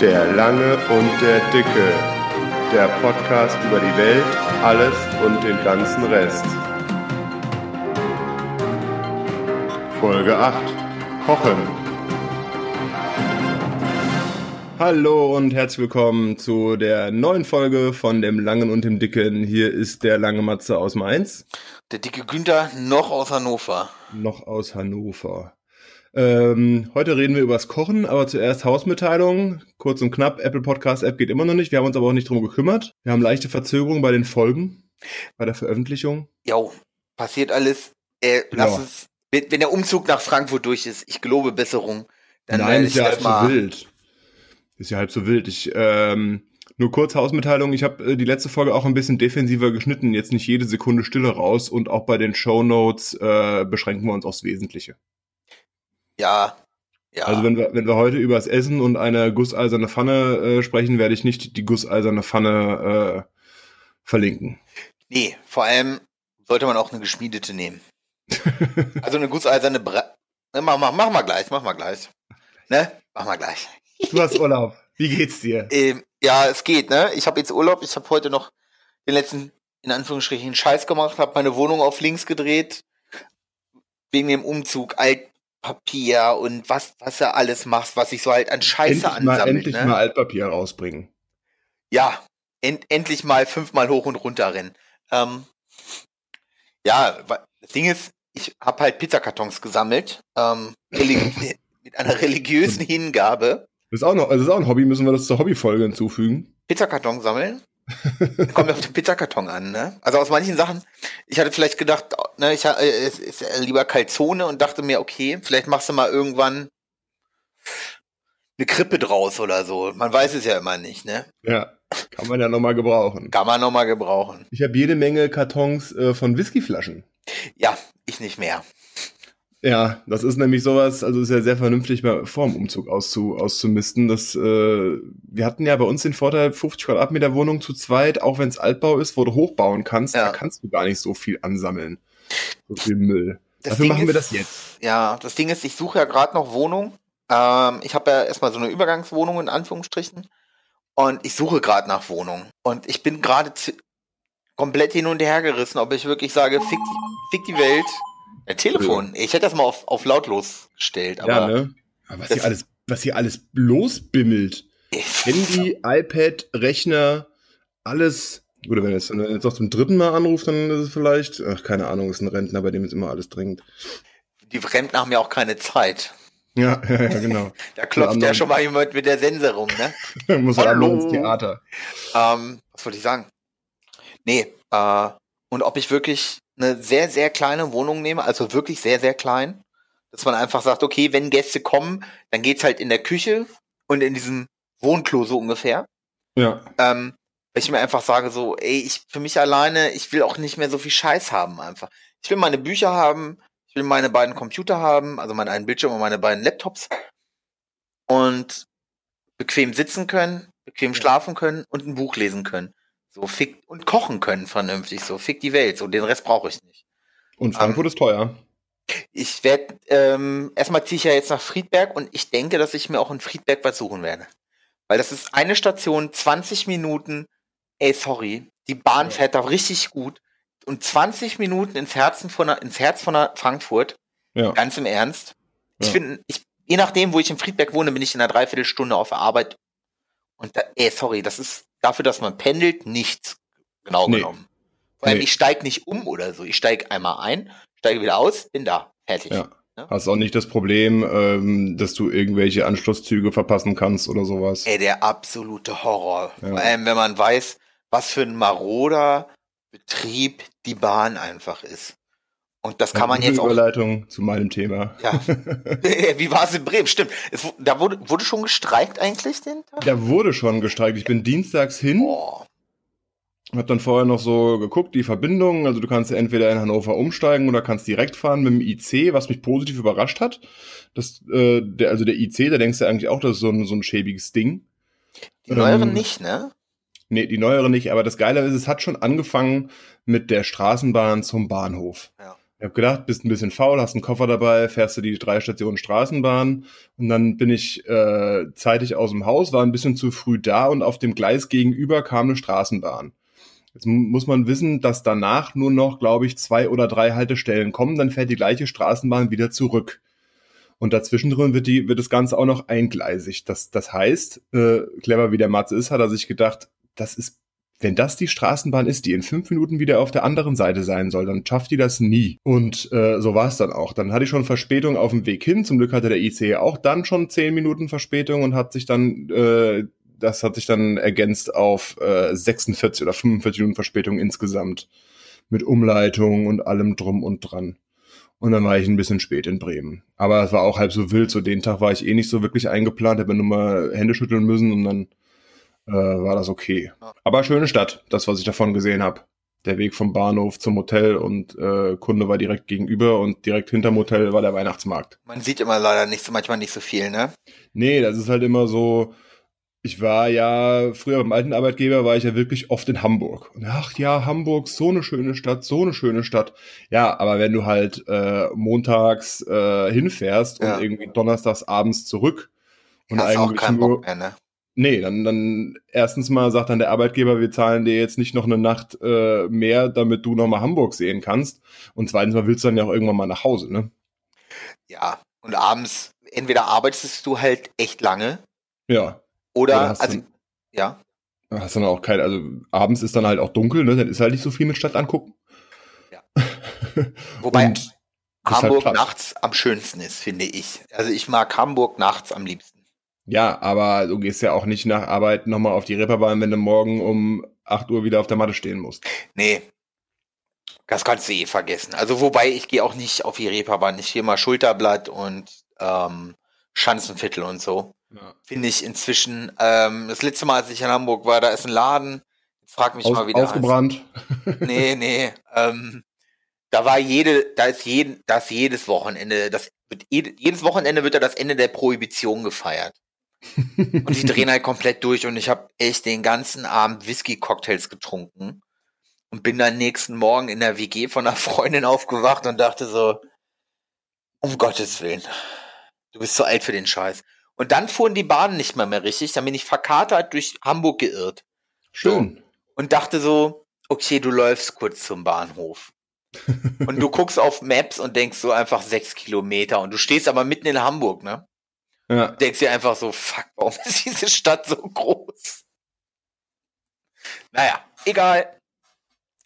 Der Lange und der Dicke. Der Podcast über die Welt, alles und den ganzen Rest. Folge 8. Kochen. Hallo und herzlich willkommen zu der neuen Folge von dem Langen und dem Dicken. Hier ist der lange Matze aus Mainz. Der dicke Günther noch aus Hannover. Noch aus Hannover. Ähm, heute reden wir übers Kochen, aber zuerst Hausmitteilung. Kurz und knapp, Apple Podcast App geht immer noch nicht. Wir haben uns aber auch nicht drum gekümmert. Wir haben leichte Verzögerungen bei den Folgen, bei der Veröffentlichung. Jo, passiert alles. Äh, lass ja. uns, wenn der Umzug nach Frankfurt durch ist, ich gelobe Besserung. Dann Nein, ist ja halb so wild. Ist ja halb so wild. Ich, ähm, nur kurz Hausmitteilung, ich habe äh, die letzte Folge auch ein bisschen defensiver geschnitten, jetzt nicht jede Sekunde Stille raus und auch bei den Show Notes äh, beschränken wir uns aufs Wesentliche. Ja, ja. Also wenn wir, wenn wir heute über das Essen und eine gusseiserne Pfanne äh, sprechen, werde ich nicht die gusseiserne Pfanne äh, verlinken. Nee, vor allem sollte man auch eine geschmiedete nehmen. also eine gusseiserne Bre ne, mach, mach, mach mal gleich, mach mal gleich. Ne? Mach mal gleich. du hast Urlaub. Wie geht's dir? Ähm, ja, es geht, ne? Ich habe jetzt Urlaub, ich habe heute noch den letzten, in Anführungsstrichen, Scheiß gemacht, habe meine Wohnung auf links gedreht, wegen dem Umzug, alt, Papier und was, was er alles macht, was sich so halt an Scheiße endlich ansammelt. Mal, endlich ne? mal Altpapier rausbringen. Ja, end, endlich mal fünfmal hoch und runter rennen. Ähm, ja, das Ding ist, ich habe halt Pizzakartons gesammelt, ähm, mit einer religiösen Hingabe. Das ist auch noch, also das ist auch ein Hobby, müssen wir das zur Hobbyfolge hinzufügen. Pizzakarton sammeln? Kommt auf den Pizzakarton an, ne? Also aus manchen Sachen, ich hatte vielleicht gedacht, ne, ich äh, es ist lieber Calzone und dachte mir, okay, vielleicht machst du mal irgendwann eine Krippe draus oder so. Man weiß es ja immer nicht, ne? Ja, kann man ja nochmal gebrauchen. Kann man nochmal gebrauchen. Ich habe jede Menge Kartons äh, von Whiskyflaschen. Ja, ich nicht mehr. Ja, das ist nämlich sowas, also ist ja sehr vernünftig mal vor dem Umzug auszu, auszumisten. Das, äh, wir hatten ja bei uns den Vorteil, 50 Quadratmeter Wohnung zu zweit, auch wenn es Altbau ist, wo du hochbauen kannst, ja. da kannst du gar nicht so viel ansammeln. So viel Müll. Das Dafür Ding machen wir das jetzt. Ja, das Ding ist, ich suche ja gerade noch Wohnung. Ähm, ich habe ja erstmal so eine Übergangswohnung in Anführungsstrichen. Und ich suche gerade nach Wohnung. Und ich bin gerade komplett hin und her gerissen, ob ich wirklich sage, fick, fick die Welt ein Telefon. Ich hätte das mal auf, auf lautlos gestellt. Aber ja, ne? was hier alles, was hier alles losbimmelt. Handy, iPad, Rechner, alles. Gut, wenn jetzt, wenn er jetzt noch zum dritten Mal anruft, dann ist es vielleicht, ach, keine Ahnung, ist ein Rentner, bei dem ist immer alles dringend. Die Rentner haben ja auch keine Zeit. Ja, ja, ja genau. da klopft ja schon mal jemand mit der Sense rum, ne? Muss er ins Theater. Ähm, was wollte ich sagen? Nee, äh, und ob ich wirklich eine sehr, sehr kleine Wohnung nehme, also wirklich sehr, sehr klein, dass man einfach sagt, okay, wenn Gäste kommen, dann geht's halt in der Küche und in diesem Wohnklo so ungefähr. Ja. Ähm, weil ich mir einfach sage so, ey, ich für mich alleine, ich will auch nicht mehr so viel Scheiß haben einfach. Ich will meine Bücher haben, ich will meine beiden Computer haben, also meinen einen Bildschirm und meine beiden Laptops und bequem sitzen können, bequem schlafen können und ein Buch lesen können. So fick und kochen können vernünftig, so fick die Welt, so den Rest brauche ich nicht. Und Frankfurt ähm, ist teuer. Ich werde, ähm, erstmal ziehe ich ja jetzt nach Friedberg und ich denke, dass ich mir auch in Friedberg was suchen werde. Weil das ist eine Station, 20 Minuten, ey, sorry, die Bahn fährt da richtig gut. Und 20 Minuten ins, Herzen von, ins Herz von Frankfurt, ja. ganz im Ernst. Ich ja. finde, ich, je nachdem, wo ich in Friedberg wohne, bin ich in einer Dreiviertelstunde auf der Arbeit. Und da, ey, sorry, das ist dafür, dass man pendelt, nichts genau nee. genommen. Vor allem, nee. ich steige nicht um oder so. Ich steige einmal ein, steige wieder aus, bin da, fertig. Ja. Ne? Hast auch nicht das Problem, ähm, dass du irgendwelche Anschlusszüge verpassen kannst oder sowas. Ey, der absolute Horror. Ja. Vor allem, wenn man weiß, was für ein maroder Betrieb die Bahn einfach ist. Und das kann man jetzt auch. Überleitung zu meinem Thema. Ja. Wie war es in Bremen? Stimmt. Es, da wurde, wurde schon gestreikt eigentlich den Tag? Da wurde schon gestreikt. Ich bin dienstags hin. Oh. Hab dann vorher noch so geguckt, die Verbindungen. Also du kannst entweder in Hannover umsteigen oder kannst direkt fahren mit dem IC, was mich positiv überrascht hat. Das, äh, der, also der IC, da denkst du eigentlich auch, das ist so ein, so ein schäbiges Ding. Die neueren ähm, nicht, ne? Nee, die neueren nicht. Aber das Geile ist, es hat schon angefangen mit der Straßenbahn zum Bahnhof. Ja. Ich habe gedacht, bist ein bisschen faul, hast einen Koffer dabei, fährst du die drei Stationen Straßenbahn und dann bin ich äh, zeitig aus dem Haus, war ein bisschen zu früh da und auf dem Gleis gegenüber kam eine Straßenbahn. Jetzt muss man wissen, dass danach nur noch, glaube ich, zwei oder drei Haltestellen kommen, dann fährt die gleiche Straßenbahn wieder zurück. Und dazwischen drin wird, die, wird das Ganze auch noch eingleisig. Das, das heißt, äh, clever wie der Matze ist, hat er sich gedacht, das ist wenn das die Straßenbahn ist, die in fünf Minuten wieder auf der anderen Seite sein soll, dann schafft die das nie. Und äh, so war es dann auch. Dann hatte ich schon Verspätung auf dem Weg hin. Zum Glück hatte der ICE auch dann schon zehn Minuten Verspätung und hat sich dann, äh, das hat sich dann ergänzt auf äh, 46 oder 45 Minuten Verspätung insgesamt. Mit Umleitung und allem drum und dran. Und dann war ich ein bisschen spät in Bremen. Aber es war auch halb so wild. So den Tag war ich eh nicht so wirklich eingeplant, habe nur mal Hände schütteln müssen und dann äh, war das okay. Aber schöne Stadt, das, was ich davon gesehen habe. Der Weg vom Bahnhof zum Hotel und äh, Kunde war direkt gegenüber und direkt hinterm Hotel war der Weihnachtsmarkt. Man sieht immer leider nicht so, manchmal nicht so viel, ne? Nee, das ist halt immer so, ich war ja, früher beim alten Arbeitgeber war ich ja wirklich oft in Hamburg. Und ach ja, Hamburg, so eine schöne Stadt, so eine schöne Stadt. Ja, aber wenn du halt äh, montags äh, hinfährst ja. und irgendwie donnerstags abends zurück und Hast eigentlich auch keinen nur, Bock mehr, ne? Nee, dann, dann erstens mal sagt dann der Arbeitgeber, wir zahlen dir jetzt nicht noch eine Nacht äh, mehr, damit du nochmal Hamburg sehen kannst. Und zweitens mal willst du dann ja auch irgendwann mal nach Hause, ne? Ja, und abends, entweder arbeitest du halt echt lange. Ja. Oder, oder also, dann, ja. Hast dann auch kein, also abends ist dann halt auch dunkel, ne? Dann ist halt nicht so viel mit Stadt angucken. Ja. Wobei halt Hamburg halt nachts am schönsten ist, finde ich. Also ich mag Hamburg nachts am liebsten. Ja, aber du gehst ja auch nicht nach Arbeit nochmal auf die Reeperbahn, wenn du morgen um 8 Uhr wieder auf der Matte stehen musst. Nee. Das kannst du eh vergessen. Also wobei, ich gehe auch nicht auf die Reeperbahn. Ich gehe mal Schulterblatt und ähm, Schanzenviertel und so. Ja. Finde ich inzwischen, ähm, das letzte Mal, als ich in Hamburg war, da ist ein Laden. Frag mich Aus, mal wieder. Ausgebrannt. nee, nee. Ähm, da war jede, da ist jeden, das jedes Wochenende, das wird, jedes Wochenende wird da das Ende der Prohibition gefeiert. Und die drehen halt komplett durch und ich habe echt den ganzen Abend Whisky-Cocktails getrunken und bin dann nächsten Morgen in der WG von einer Freundin aufgewacht und dachte so, um Gottes Willen, du bist zu alt für den Scheiß. Und dann fuhren die Bahnen nicht mehr mehr richtig, dann bin ich verkatert durch Hamburg geirrt. Schön. So. Und dachte so, okay, du läufst kurz zum Bahnhof. und du guckst auf Maps und denkst so einfach sechs Kilometer und du stehst aber mitten in Hamburg, ne? Ja. Denkst dir einfach so, fuck, warum ist diese Stadt so groß? Naja, egal.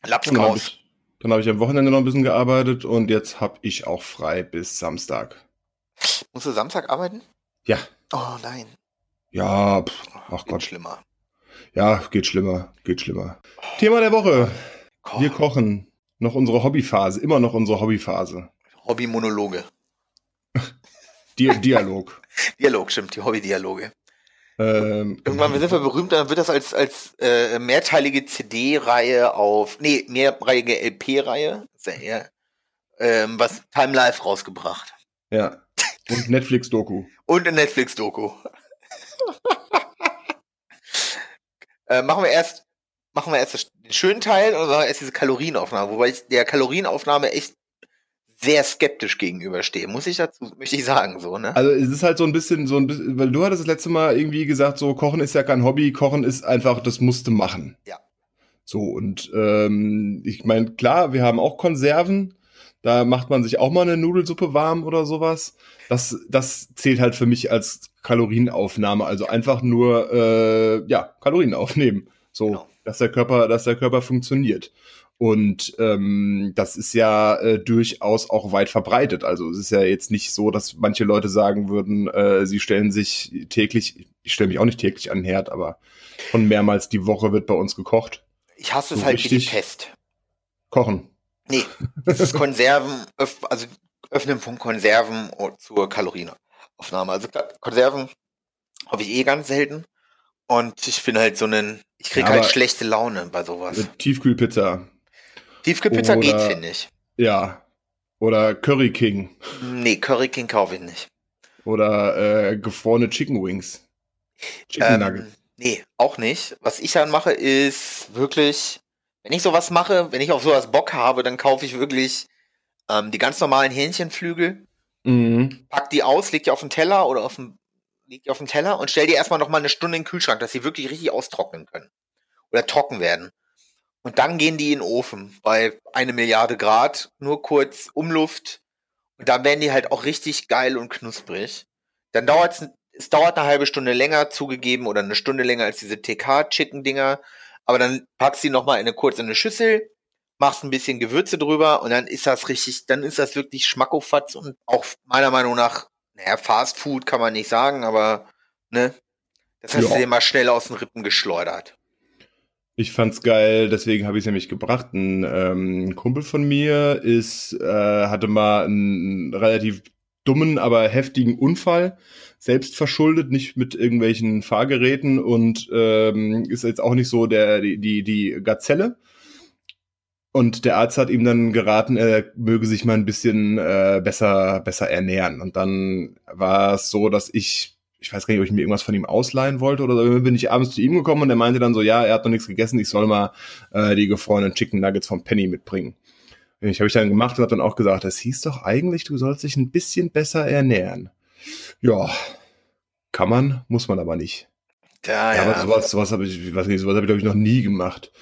Laps raus. Dann habe ich am Wochenende noch ein bisschen gearbeitet und jetzt habe ich auch frei bis Samstag. Musst du Samstag arbeiten? Ja. Oh nein. Ja, pff, ach geht Gott. schlimmer. Ja, geht schlimmer, geht schlimmer. Thema der Woche. Koch. Wir kochen. Noch unsere Hobbyphase, immer noch unsere Hobbyphase. Hobbymonologe. Di Dialog. Dialog, stimmt, die Hobby-Dialoge. Ähm, Irgendwann sind wir berühmt, dann wird das als, als äh, mehrteilige CD-Reihe auf, nee, mehrreihe LP-Reihe, ja ähm, was Time Life rausgebracht. Ja. Und Netflix-Doku. Und eine Netflix-Doku. äh, machen wir erst, machen wir erst den schönen Teil oder erst diese Kalorienaufnahme, wobei ich der Kalorienaufnahme echt sehr skeptisch gegenüberstehe, muss ich dazu, möchte ich sagen, so, ne? Also es ist halt so ein bisschen, so ein bisschen, weil du hattest das letzte Mal irgendwie gesagt, so Kochen ist ja kein Hobby, Kochen ist einfach, das musste machen. Ja. So, und ähm, ich meine, klar, wir haben auch Konserven, da macht man sich auch mal eine Nudelsuppe warm oder sowas. Das, das zählt halt für mich als Kalorienaufnahme, also einfach nur äh, ja, Kalorien aufnehmen. So, genau. dass der Körper, dass der Körper funktioniert. Und ähm, das ist ja äh, durchaus auch weit verbreitet. Also es ist ja jetzt nicht so, dass manche Leute sagen würden, äh, sie stellen sich täglich, ich stelle mich auch nicht täglich an den Herd, aber schon mehrmals die Woche wird bei uns gekocht. Ich hasse so es halt wie die Pest. Kochen. Nee, das ist Konserven, öff, also Öffnen von Konserven zur Kalorienaufnahme. Also Konserven habe ich eh ganz selten. Und ich bin halt so einen, ich kriege ja, halt schlechte Laune bei sowas. Tiefkühlpizza Tiefkühlpizza Oder, geht, finde ich. Ja. Oder Curry King. Nee, Curry King kaufe ich nicht. Oder äh, gefrorene Chicken Wings. Chicken ähm, Nugget. Nee, auch nicht. Was ich dann mache, ist wirklich, wenn ich sowas mache, wenn ich auf sowas Bock habe, dann kaufe ich wirklich ähm, die ganz normalen Hähnchenflügel, Mhm. pack die aus, leg die auf den Teller oder auf den, leg die auf den Teller und stell die erstmal noch mal eine Stunde in den Kühlschrank, dass sie wirklich richtig austrocknen können. Oder trocken werden. Und dann gehen die in den Ofen bei eine Milliarde Grad, nur kurz Umluft. Und dann werden die halt auch richtig geil und knusprig. Dann dauert es, dauert eine halbe Stunde länger zugegeben oder eine Stunde länger als diese TK-Chicken-Dinger. Aber dann packst du die nochmal in eine, kurz in eine Schüssel, machst ein bisschen Gewürze drüber und dann ist das richtig, dann ist das wirklich Schmackofatz und auch meiner Meinung nach, naja, Fast Food kann man nicht sagen, aber, ne, das hast Ja. du dir mal schnell aus den Rippen geschleudert. Ich fand's geil, deswegen habe ich es nämlich gebracht. Ein ähm, Kumpel von mir ist, äh, hatte mal einen relativ dummen, aber heftigen Unfall, selbst verschuldet, nicht mit irgendwelchen Fahrgeräten und ähm, ist jetzt auch nicht so der die die, die Gazelle. Und der Arzt hat ihm dann geraten, er möge sich mal ein bisschen äh, besser besser ernähren. Und dann war es so, dass ich ich weiß gar nicht, ob ich mir irgendwas von ihm ausleihen wollte oder so. Bin ich abends zu ihm gekommen und er meinte dann so, ja, er hat noch nichts gegessen, ich soll mal äh, die gefrorenen Chicken Nuggets vom Penny mitbringen. Ich habe ich dann gemacht und habe dann auch gesagt, das hieß doch eigentlich, du sollst dich ein bisschen besser ernähren. Ja, kann man, muss man aber nicht. Ja, Ja, ja. aber sowas, sowas habe ich, ich weiß nicht, sowas habe ich glaube ich noch nie gemacht.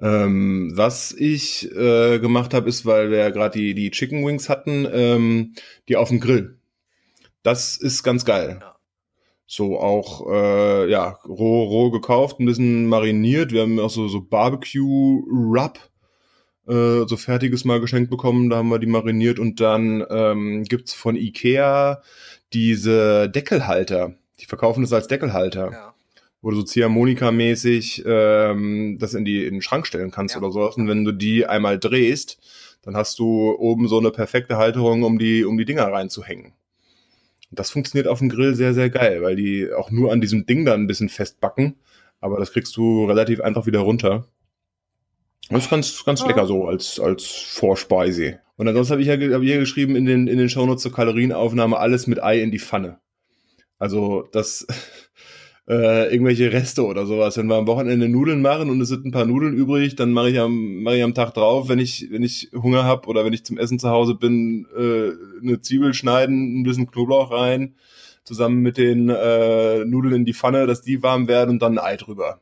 Ähm, was ich äh, gemacht habe, ist, weil wir ja gerade die die Chicken Wings hatten, ähm, die auf dem Grill. Das ist ganz geil. Ja. So auch äh, ja roh roh gekauft, ein bisschen mariniert. Wir haben auch so so Barbecue Rub äh, so fertiges mal geschenkt bekommen. Da haben wir die mariniert und dann ähm, gibt's von Ikea diese Deckelhalter. Die verkaufen das als Deckelhalter ja. wo du so Ziehharmonika-mäßig ähm, das in, die, in den Schrank stellen kannst Ja. oder sowas. Und wenn du die einmal drehst, dann hast du oben so eine perfekte Halterung, um die, um die Dinger reinzuhängen. Das funktioniert auf dem Grill sehr, sehr geil, weil die auch nur an diesem Ding dann ein bisschen festbacken. Aber das kriegst du relativ einfach wieder runter. Das ist ganz, ganz lecker so als, als Vorspeise. Und ansonsten habe ich ja hab ich hier geschrieben in den, in den Shownotes zur Kalorienaufnahme alles mit Ei in die Pfanne. Also das äh, irgendwelche Reste oder sowas. Wenn wir am Wochenende Nudeln machen und es sind ein paar Nudeln übrig, dann mache ich am ich am Tag drauf, wenn ich wenn ich Hunger habe oder wenn ich zum Essen zu Hause bin, äh, eine Zwiebel schneiden, ein bisschen Knoblauch rein, zusammen mit den äh, Nudeln in die Pfanne, dass die warm werden und dann ein Ei drüber.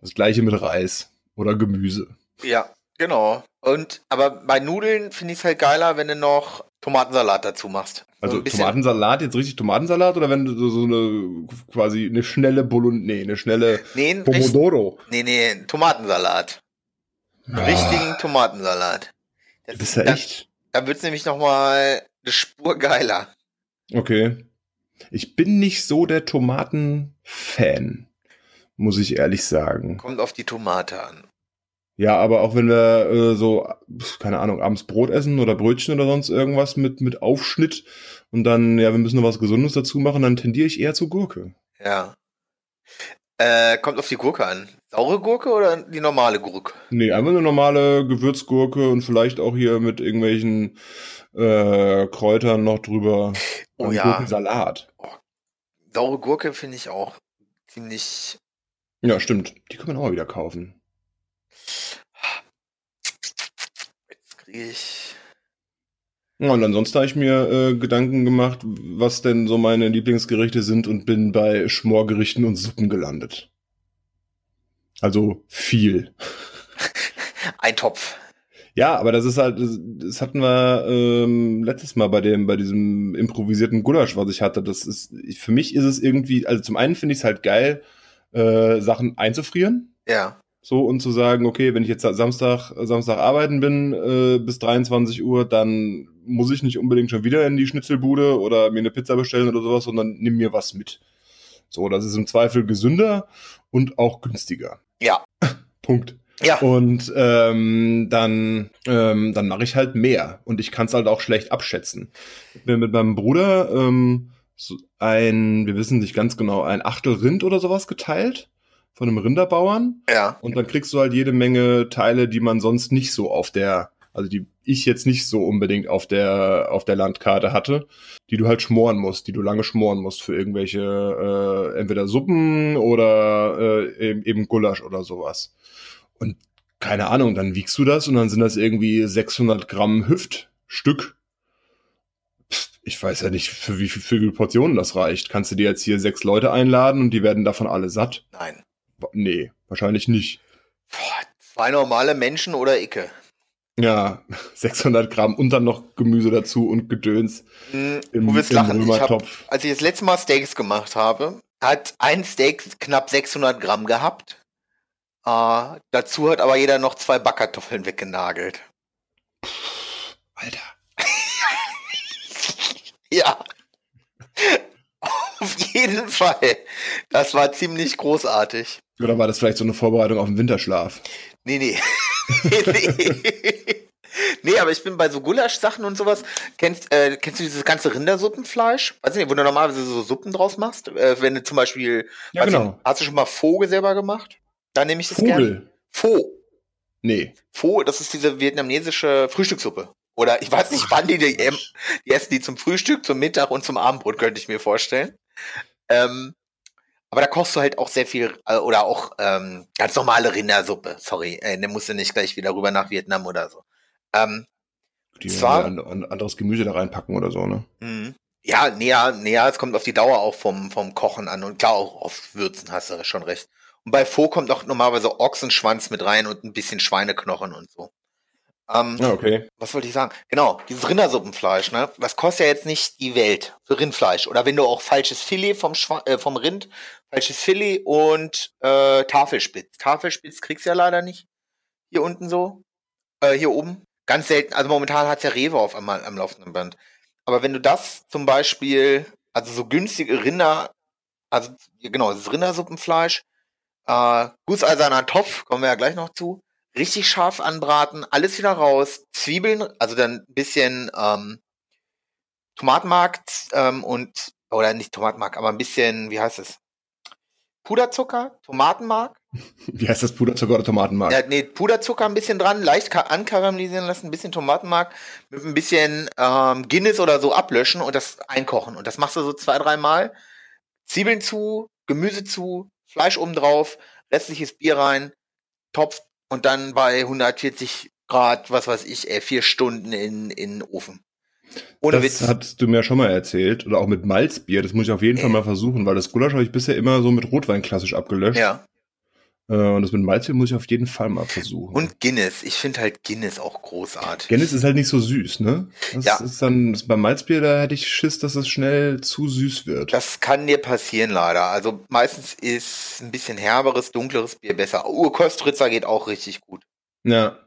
Das gleiche mit Reis oder Gemüse. Ja, genau. Und aber bei Nudeln finde ich es halt geiler, wenn du noch Tomatensalat dazu machst. So Also Tomatensalat, jetzt richtig Tomatensalat oder wenn du so, so eine quasi eine schnelle Bolognese, nee, eine schnelle Nee, Pomodoro. nee, nee, Tomatensalat. Ah, richtigen Tomatensalat. Das, Du bist ja da, echt. da wird's nämlich noch mal eine Spur geiler. Okay. Ich bin nicht so der Tomaten-Fan, muss ich ehrlich sagen. Kommt auf die Tomate an. Ja, aber auch wenn wir äh, so, keine Ahnung, abends Brot essen oder Brötchen oder sonst irgendwas mit, mit Aufschnitt und dann, ja, wir müssen noch was Gesundes dazu machen, dann tendiere ich eher zu Gurke. Ja. Äh, kommt auf die Gurke an. Saure Gurke oder die normale Gurke? Nee, einfach eine normale Gewürzgurke und vielleicht auch hier mit irgendwelchen äh, Kräutern noch drüber. Oh ja. Gurkensalat. Saure Gurke finde ich auch ziemlich. Ja, stimmt. Die kann man auch wieder kaufen. Jetzt kriege ich. Ja, und ansonsten habe ich mir äh, Gedanken gemacht, was denn so meine Lieblingsgerichte sind und bin bei Schmorgerichten und Suppen gelandet. Also viel. Ein Topf. Ja, aber das ist halt, das, das hatten wir ähm, letztes Mal bei dem, bei diesem improvisierten Gulasch, was ich hatte. Das ist, für mich ist es irgendwie, also zum einen finde ich es halt geil, äh, Sachen einzufrieren. Ja. So und zu sagen, okay, wenn ich jetzt Samstag, Samstag arbeiten bin äh, bis 23 Uhr, dann muss ich nicht unbedingt schon wieder in die Schnitzelbude oder mir eine Pizza bestellen oder sowas, sondern nimm mir was mit. So, das ist im Zweifel gesünder und auch günstiger. Ja. Punkt. Ja. Und ähm, dann, ähm, dann mache ich halt mehr. Und ich kann es halt auch schlecht abschätzen. Mir mit meinem Bruder ähm, so ein, wir wissen nicht ganz genau, ein Achtel Rind oder sowas geteilt von einem Rinderbauern. Ja. Und dann kriegst du halt jede Menge Teile, die man sonst nicht so auf der, also die ich jetzt nicht so unbedingt auf der, auf der Landkarte hatte, die du halt schmoren musst, die du lange schmoren musst für irgendwelche, äh, entweder Suppen oder äh, eben, eben Gulasch oder sowas. Und keine Ahnung, dann wiegst du das und dann sind das irgendwie 600 Gramm Hüft, Stück. Pff, Ich weiß ja nicht, für wie viele Portionen das reicht. Kannst du dir jetzt hier sechs Leute einladen und die werden davon alle satt? Nein. Nee, wahrscheinlich nicht. Boah, zwei normale Menschen oder Icke. Ja, 600 Gramm und dann noch Gemüse dazu und Gedöns Hm, im, du wirst lachen. Ich hab, als ich das letzte Mal Steaks gemacht habe, hat ein Steak knapp 600 Gramm gehabt. Äh, dazu hat aber jeder noch zwei Backkartoffeln weggenagelt. Alter. Ja. Auf jeden Fall. Das war ziemlich großartig. Oder war das vielleicht so eine Vorbereitung auf den Winterschlaf? Nee, nee. nee. Nee, aber ich bin bei so Gulasch-Sachen und sowas. Kennst, äh, kennst du dieses ganze Rindersuppenfleisch? Weiß nicht, wo du normalerweise so Suppen draus machst? Äh, wenn du zum Beispiel. Ja, genau. hast du schon mal Vogel selber gemacht? Dann nehme ich das gerne. Vogel. Pho. Nee. Pho, das ist diese vietnamesische Frühstückssuppe. Oder ich weiß nicht, wann die, die, die essen die zum Frühstück, zum Mittag und zum Abendbrot, könnte ich mir vorstellen. Ähm, aber da kochst du halt auch sehr viel, äh, oder auch ähm, ganz normale Rindersuppe. Sorry, äh, dann musst du nicht gleich wieder rüber nach Vietnam oder so. Ähm, Die Zwar- ein, ein anderes Gemüse da reinpacken oder so, ne? mhm. ja, näher, näher, es kommt auf die Dauer auch vom, vom Kochen an und klar auch auf Würzen, hast du schon recht. Und bei Pho kommt auch normalerweise Ochsenschwanz mit rein und ein bisschen Schweineknochen und so. Ähm, Ja, okay. was wollte ich sagen? Genau, dieses Rindersuppenfleisch, ne? Das kostet ja jetzt nicht die Welt für Rindfleisch. Oder wenn du auch falsches Filet vom, Schwa äh, vom Rind, falsches Filet und äh, Tafelspitz. Tafelspitz kriegst du ja leider nicht. Hier unten so. Äh, hier oben. Ganz selten. Also momentan hat's ja Rewe auf einmal am laufenden Band. Aber wenn du das zum Beispiel, also so günstige Rinder, also genau, das Rindersuppenfleisch, äh, gusseiserner Topf, kommen wir ja gleich noch zu, richtig scharf anbraten, alles wieder raus, Zwiebeln, also dann ein bisschen ähm, Tomatenmark ähm, und, oder nicht Tomatenmark, aber ein bisschen, wie heißt es? Puderzucker, Tomatenmark, Wie heißt das Puderzucker oder Tomatenmark? ja, nee, Puderzucker ein bisschen dran, leicht ka- ankaramellisieren lassen, ein bisschen Tomatenmark mit ein bisschen ähm, Guinness oder so ablöschen und das einkochen. Und das machst du so zwei, dreimal. Zwiebeln zu, Gemüse zu, Fleisch oben drauf, restliches Bier rein, Topf und dann bei 140 Grad, was weiß ich, ey, vier Stunden in, in den Ofen. Ohne das Witz. hast du mir schon mal erzählt. Oder auch mit Malzbier. Das muss ich auf jeden Fall Äh. mal versuchen, weil das Gulasch habe ich bisher immer so mit Rotwein klassisch abgelöscht. ja. Äh, und das mit Malzbier muss ich auf jeden Fall mal versuchen. Und Guinness. Ich finde halt Guinness auch großartig. Guinness ist halt nicht so süß, ne? Das Ja. ist dann, das, beim Malzbier, da hätte ich Schiss, dass es schnell zu süß wird. Das kann dir passieren, leider. Also meistens ist ein bisschen herberes, dunkleres Bier besser. Urkostritzer geht auch richtig gut. ja.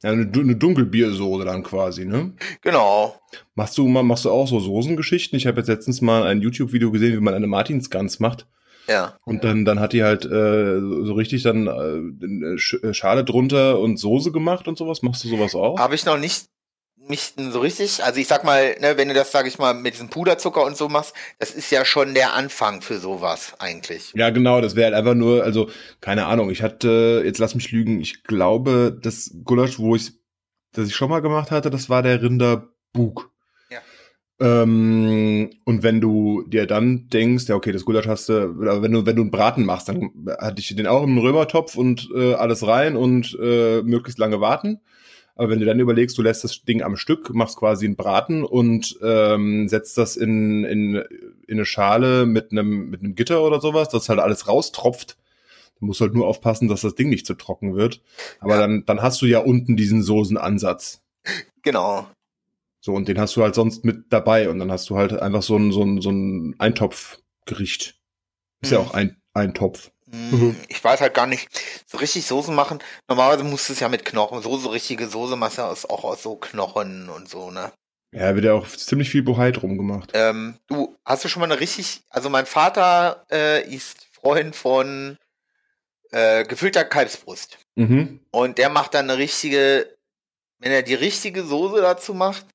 Ja, eine, eine Dunkelbiersoße dann quasi, ne? Genau. Machst du machst du auch so Soßengeschichten? Ich habe jetzt letztens mal ein YouTube-Video gesehen, wie man eine Martinsgans macht. Ja. Und dann, dann hat die halt äh, so richtig dann äh, äh, Schale drunter und Soße gemacht und sowas. Machst du sowas auch? Habe ich noch nicht, nicht so richtig. Also ich sag mal, ne, wenn du das, sag ich mal, mit diesem Puderzucker und so machst, das ist ja schon der Anfang für sowas eigentlich. Ja, genau, das wäre halt einfach nur, also, keine Ahnung, ich hatte, jetzt lass mich lügen, ich glaube, das Gulasch, wo ich, das ich schon mal gemacht hatte, das war der Rinderbug. Ähm, und wenn du dir dann denkst, ja, okay, das Gulasch hast du, aber wenn du, wenn du einen Braten machst, dann hatte ich den auch im Römertopf und äh, alles rein und äh, möglichst lange warten. Aber wenn du dann überlegst, du lässt das Ding am Stück, machst quasi einen Braten und ähm, setzt das in, in, in eine Schale mit einem, mit einem Gitter oder sowas, dass halt alles raustropft. Du musst halt nur aufpassen, dass das Ding nicht zu trocken wird. Aber Ja. dann, dann hast du ja unten diesen Soßenansatz. Genau. So, und den hast du halt sonst mit dabei. Und dann hast du halt einfach so ein, so ein, so ein Eintopfgericht. Ist ja Mhm. auch ein, ein Topf. Hm, Ich weiß halt gar nicht, so richtig Soßen machen. Normalerweise musst du es ja mit Knochen. So, so richtige Soße machst du aus, auch aus so Knochen und so, ne? Ja, wird ja auch ziemlich viel Bohai drum gemacht. Ähm, du, hast du schon mal eine richtig, also mein Vater äh, ist Freund von äh, gefüllter Kalbsbrust. Mhm. Und der macht dann eine richtige, wenn er die richtige Soße dazu macht,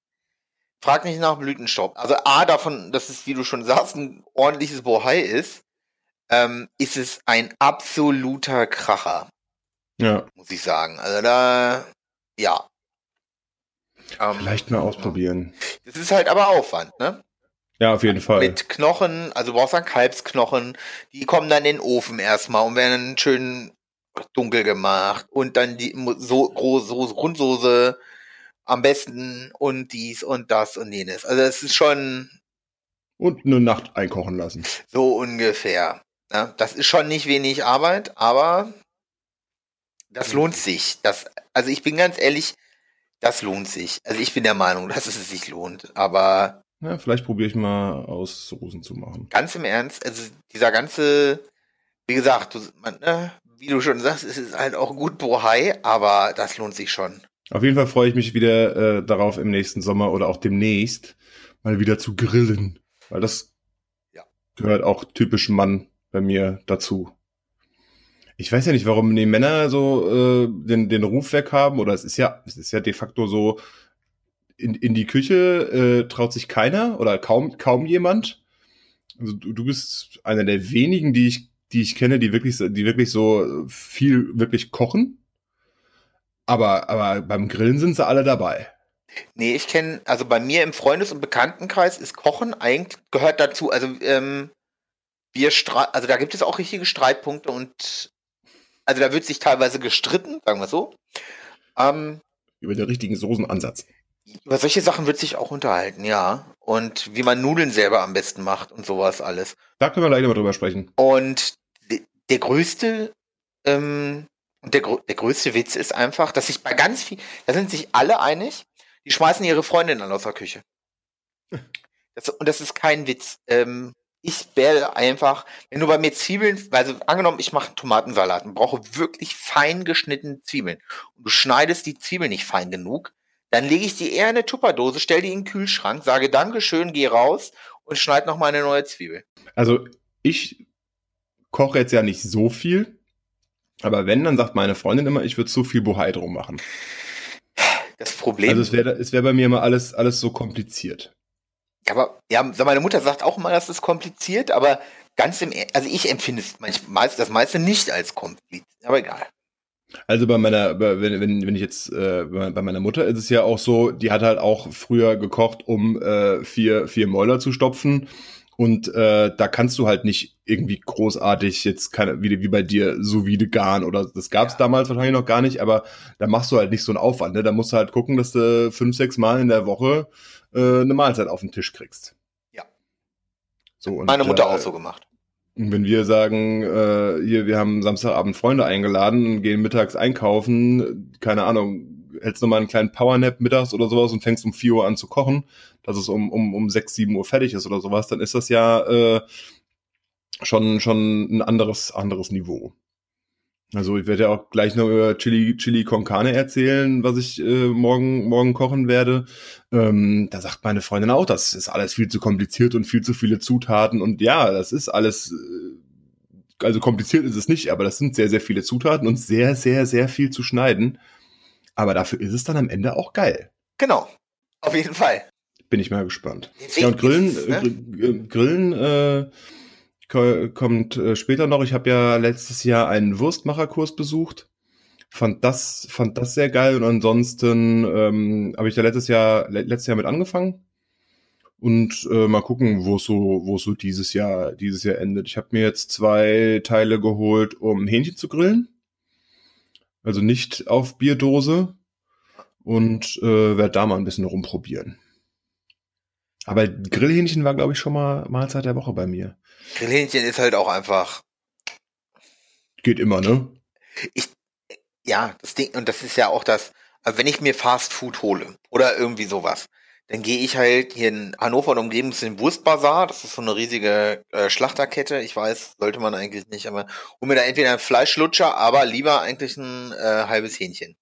frag nicht nach Blütenstaub. Also A, davon, dass es, wie du schon sagst, ein ordentliches Bohai ist, ähm, ist es ein absoluter Kracher, Ja, muss ich sagen. Also da, ja. Ähm, vielleicht mal ausprobieren. Das ist halt aber Aufwand, ne? Ja, auf jeden Fall. Mit Knochen, also du brauchst dann Kalbsknochen, die kommen dann in den Ofen erstmal und werden schön dunkel gemacht und dann die so große Soße, Grundsoße am besten und dies und das und jenes. Also es ist schon. Und eine Nacht einkochen lassen. So ungefähr. Ja, das ist schon nicht wenig Arbeit, aber das lohnt sich. Das, also ich bin ganz ehrlich, das lohnt sich. Also ich bin der Meinung, dass es sich lohnt. Aber. Ja, vielleicht probiere ich mal aus Rosen zu machen. Ganz im Ernst, also dieser ganze, wie gesagt, du, man, ne, wie du schon sagst, es ist halt auch gut Bohai, aber das lohnt sich schon. Auf jeden Fall freue ich mich wieder äh, darauf, im nächsten Sommer oder auch demnächst mal wieder zu grillen. Weil das ja. gehört auch typisch Mann bei mir dazu. Ich weiß ja nicht, warum die Männer so äh, den, den Ruf weg haben, oder es ist ja, es ist ja de facto so, in, in die Küche äh, traut sich keiner oder kaum, kaum jemand. Also du, du bist einer der wenigen, die ich, die ich kenne, die wirklich, die wirklich so viel wirklich kochen. Aber, aber beim Grillen sind sie alle dabei. Nee, ich kenne, also bei mir im Freundes- und Bekanntenkreis ist Kochen eigentlich gehört dazu. Also ähm, wir also da gibt es auch richtige Streitpunkte und also da wird sich teilweise gestritten, sagen wir so. Ähm, über den richtigen Soßenansatz. Über solche Sachen wird sich auch unterhalten, ja. Und wie man Nudeln selber am besten macht und sowas alles. Da können wir gleich mal drüber sprechen. Und der größte, ähm, der, der größte Witz ist einfach, dass sich bei ganz viel, da sind sich alle einig, die schmeißen ihre Freundin an aus der Küche. Das, und das ist kein Witz. Ähm, ich werde einfach, wenn du bei mir Zwiebeln, also angenommen, ich mache Tomatensalat und brauche wirklich fein geschnittene Zwiebeln und du schneidest die Zwiebeln nicht fein genug, dann lege ich die eher in eine Tupperdose, stell die in den Kühlschrank, sage Dankeschön, geh raus und schneid noch mal eine neue Zwiebel. Also ich koche jetzt ja nicht so viel, aber wenn, dann sagt meine Freundin immer, ich würde zu viel Bohai drum machen. Das Problem. Also es wäre es wär bei mir immer alles, alles so kompliziert. Aber ja, meine Mutter sagt auch immer, das ist kompliziert, aber ganz im, also ich empfinde es manchmal, das meiste nicht als kompliziert, aber egal. Also bei meiner, wenn, wenn, wenn ich jetzt, äh, bei meiner Mutter ist es ja auch so, die hat halt auch früher gekocht, um äh, vier, vier Mäuler zu stopfen. Und äh, da kannst du halt nicht irgendwie großartig jetzt keine, wie, wie bei dir so wie garen oder das gab es ja. damals wahrscheinlich noch gar nicht, aber da machst du halt nicht so einen Aufwand. Ne? Da musst du halt gucken, dass du fünf, sechs Mal in der Woche äh, eine Mahlzeit auf den Tisch kriegst. Ja. So, und, Meine Mutter äh, auch so gemacht. Und wenn wir sagen, äh, hier, wir haben Samstagabend Freunde eingeladen, gehen mittags einkaufen, keine Ahnung, hältst du mal einen kleinen Powernap mittags oder sowas und fängst um 4 Uhr an zu kochen, dass es um, um, um 6, 7 Uhr fertig ist oder sowas, dann ist das ja äh, schon, schon ein anderes, anderes Niveau. Also ich werde ja auch gleich noch über Chili, Chili con Carne erzählen, was ich äh, morgen, morgen kochen werde. Ähm, da sagt meine Freundin auch, das ist alles viel zu kompliziert und viel zu viele Zutaten. Und ja, das ist alles, äh, also kompliziert ist es nicht, aber das sind sehr, sehr viele Zutaten und sehr, sehr, sehr viel zu schneiden. Aber dafür ist es dann am Ende auch geil. Genau, auf jeden Fall. Bin ich mal gespannt. Ja, und Grillen, ne? Grillen, äh, kommt äh, später noch. Ich habe ja letztes Jahr einen Wurstmacherkurs besucht. Fand das, fand das sehr geil. Und ansonsten ähm, habe ich da letztes Jahr, letztes Jahr mit angefangen. Und äh, mal gucken, wo so, wo so dieses Jahr, dieses Jahr endet. Ich habe mir jetzt zwei Teile geholt, um Hähnchen zu grillen. Also nicht auf Bierdose. Und äh, werde da mal ein bisschen rumprobieren. Aber Grillhähnchen war, glaube ich, schon mal Mahlzeit der Woche bei mir. Grillhähnchen ist halt auch einfach. Geht immer, ne? Ich, ja, das Ding, und das ist ja auch das, also wenn ich mir Fast Food hole oder irgendwie sowas, dann gehe ich halt hier in Hannover und Umgebung zu dem Wurstbazar, das ist so eine riesige äh, Schlachterkette, ich weiß, sollte man eigentlich nicht, aber hol mir da entweder einen Fleischlutscher, aber lieber eigentlich ein äh, halbes Hähnchen.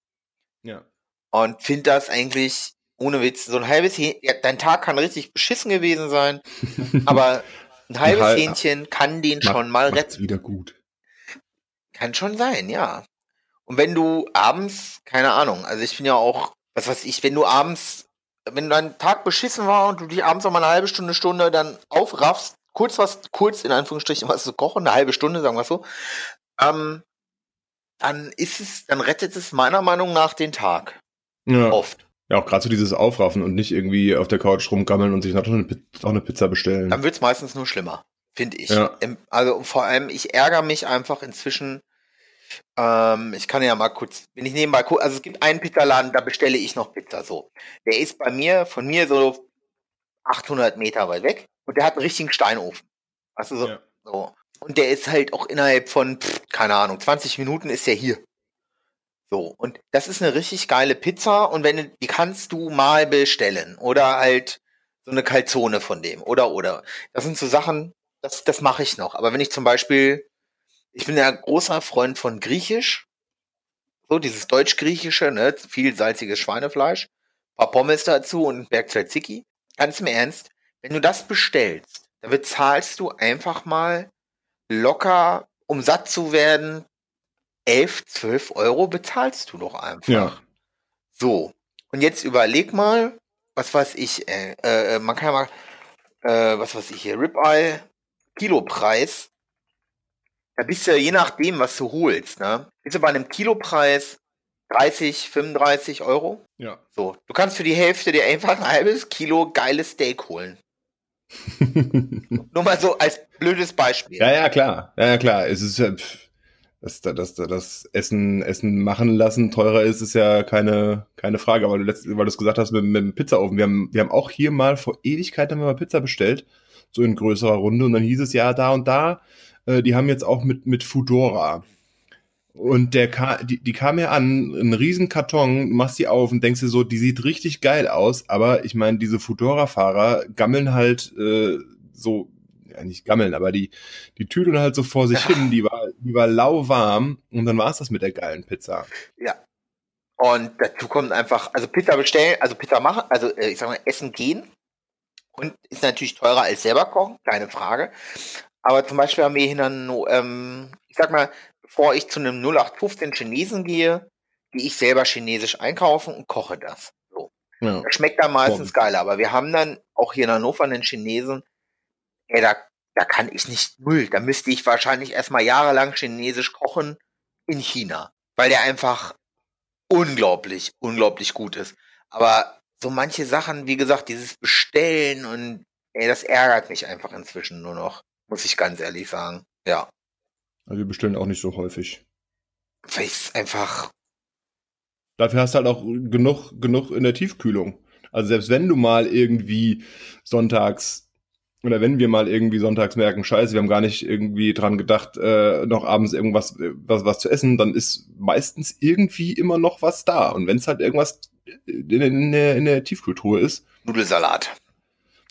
Ja. Und finde das eigentlich ohne Witz, so ein halbes Hähnchen, ja, dein Tag kann richtig beschissen gewesen sein, aber ein halbes Hal Hähnchen kann den macht, schon mal retten. wieder gut. Kann schon sein, ja. Und wenn du abends, keine Ahnung, also ich bin ja auch, was weiß ich, wenn du abends, wenn dein Tag beschissen war und du dich abends noch mal eine halbe Stunde, Stunde dann aufraffst, kurz was, kurz in Anführungsstrichen was zu kochen, eine halbe Stunde, sagen wir so, ähm, dann ist es, dann rettet es meiner Meinung nach den Tag. Ja. Oft. Ja, auch gerade so dieses Aufraffen und nicht irgendwie auf der Couch rumgammeln und sich noch eine, auch eine Pizza bestellen. Dann wird's meistens nur schlimmer, finde ich. Ja. Also vor allem, ich ärgere mich einfach inzwischen. Ähm, ich kann ja mal kurz, wenn ich nebenbei gucke, also es gibt einen Pizzaladen, da bestelle ich noch Pizza so. Der ist bei mir, von mir so 800 Meter weit weg und der hat einen richtigen Steinofen. Weißt du, so, ja. so. Und der ist halt auch innerhalb von, pff, keine Ahnung, 20 Minuten ist der hier. So, und das ist eine richtig geile Pizza und wenn die kannst du mal bestellen oder halt so eine Calzone von dem oder oder. Das sind so Sachen, das, das mache ich noch. Aber wenn ich zum Beispiel, ich bin ja großer Freund von Griechisch, so dieses Deutsch-Griechische, ne, viel salziges Schweinefleisch, paar Pommes dazu und ein. Ganz im Ernst, wenn du das bestellst, dann bezahlst du einfach mal locker, um satt zu werden, 11, 12 Euro bezahlst du doch einfach. Ja. So. Und jetzt überleg mal, was weiß ich, äh, äh, man kann ja mal, äh, was weiß ich hier, Ribeye, Kilopreis. Da bist du ja je nachdem, was du holst, ne? Bist du bei einem Kilopreis 30, 35 Euro? Ja. So. Du kannst für die Hälfte dir einfach ein halbes Kilo geiles Steak holen. Nur mal so als blödes Beispiel. Ja, ja, klar. Ja, ja, klar. Es ist ja, dass, dass, dass das Essen, Essen machen lassen teurer ist, ist ja keine, keine Frage. Aber du letzt, weil du es gesagt hast mit, mit dem Pizzaofen. Wir haben, wir haben auch hier mal vor Ewigkeit haben wir mal Pizza bestellt, so in größerer Runde. Und dann hieß es ja da und da, äh, die haben jetzt auch mit, mit Fudora. Und der die, die kam mir an, ein riesen Karton, machst die auf und denkst dir so, die sieht richtig geil aus, aber ich meine, diese Fudora-Fahrer gammeln halt äh, so ja nicht gammeln, aber die, die tüdeln halt so vor sich ja. hin, die war, die war lauwarm und dann war es das mit der geilen Pizza. Ja. Und dazu kommt einfach, also Pizza bestellen, also Pizza machen, also äh, ich sag mal, essen gehen und ist natürlich teurer als selber kochen, keine Frage. Aber zum Beispiel haben wir hier dann, ähm, ich sag mal, bevor ich zu einem 0815 Chinesen gehe, gehe ich selber chinesisch einkaufen und koche das. So. Ja. Das schmeckt dann meistens geil, aber wir haben dann auch hier in Hannover einen Chinesen, ey, da, da kann ich nicht null. Da müsste ich wahrscheinlich erstmal jahrelang Chinesisch kochen in China, weil der einfach unglaublich, unglaublich gut ist. Aber so manche Sachen, wie gesagt, dieses Bestellen und ey, das ärgert mich einfach inzwischen nur noch, muss ich ganz ehrlich sagen. Ja. Also wir bestellen auch nicht so häufig. Weil ich einfach. Dafür hast du halt auch genug, genug in der Tiefkühlung. Also selbst wenn du mal irgendwie sonntags oder wenn wir mal irgendwie sonntags merken, scheiße, wir haben gar nicht irgendwie dran gedacht, äh, noch abends irgendwas äh, was, was zu essen, dann ist meistens irgendwie immer noch was da. Und wenn es halt irgendwas in, in, der, in der Tiefkultur ist. Nudelsalat.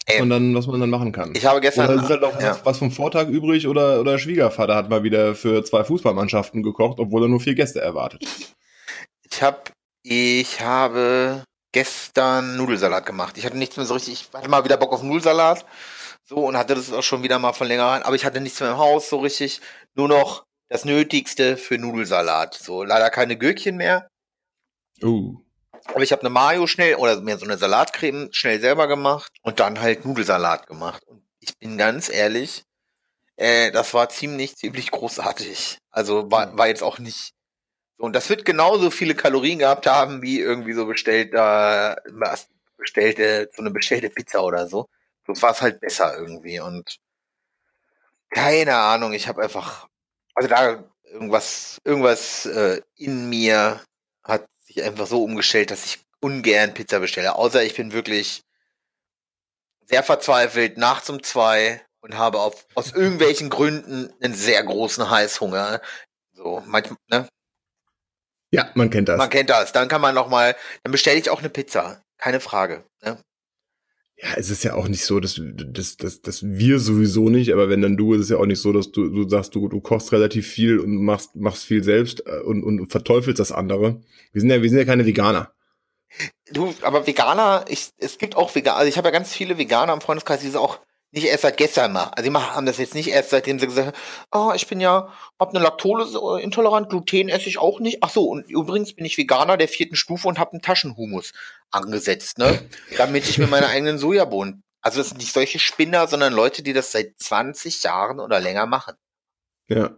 Ey, und dann, was man dann machen kann. Ich habe gestern. Oder ist halt auch ja. was, was vom Vortag übrig oder, oder Schwiegervater hat mal wieder für zwei Fußballmannschaften gekocht, obwohl er nur vier Gäste erwartet. Ich habe, ich habe gestern Nudelsalat gemacht. Ich hatte nichts mehr so richtig, ich hatte mal wieder Bock auf Nudelsalat so, und hatte das auch schon wieder mal von längerer aber ich hatte nichts mehr im Haus so richtig. Nur noch das Nötigste für Nudelsalat. So, leider keine Gürkchen mehr. Uh. Aber ich habe eine Mayo schnell oder mir so eine Salatcreme schnell selber gemacht und dann halt Nudelsalat gemacht. Und ich bin ganz ehrlich, äh, das war ziemlich, ziemlich großartig. Also war, war jetzt auch nicht. So, und das wird genauso viele Kalorien gehabt haben, wie irgendwie so bestellter, bestellte, so eine bestellte Pizza oder so. So war es halt besser irgendwie und keine Ahnung, ich habe einfach, also da irgendwas, irgendwas äh, in mir hat sich einfach so umgestellt, dass ich ungern Pizza bestelle. Außer ich bin wirklich sehr verzweifelt nachts um zwei und habe auf, aus irgendwelchen Gründen einen sehr großen Heißhunger. So, manchmal, ne? Ja, man kennt das. Man kennt das. Dann kann man noch mal, dann bestelle ich auch eine Pizza. Keine Frage. Ne? Ja, es ist ja auch nicht so, dass, dass, dass, dass wir sowieso nicht, aber wenn dann du, ist es ja auch nicht so, dass du, du sagst, du, du kochst relativ viel und machst, machst viel selbst äh, und, und verteufelst das andere. Wir sind ja, wir sind ja keine Veganer. Du, aber Veganer, ich, es gibt auch Veganer, also ich habe ja ganz viele Veganer im Freundeskreis, die sind auch nicht erst seit gestern mal. Also die haben das jetzt nicht erst seitdem sie gesagt haben, oh, ich bin ja, hab eine Laktose intolerant, Gluten esse ich auch nicht. Ach so, und übrigens bin ich Veganer der vierten Stufe und habe einen Taschenhumus angesetzt, ne? Damit ich mir meine eigenen Sojabohnen. Also das sind nicht solche Spinner, sondern Leute, die das seit 20 Jahren oder länger machen. Ja.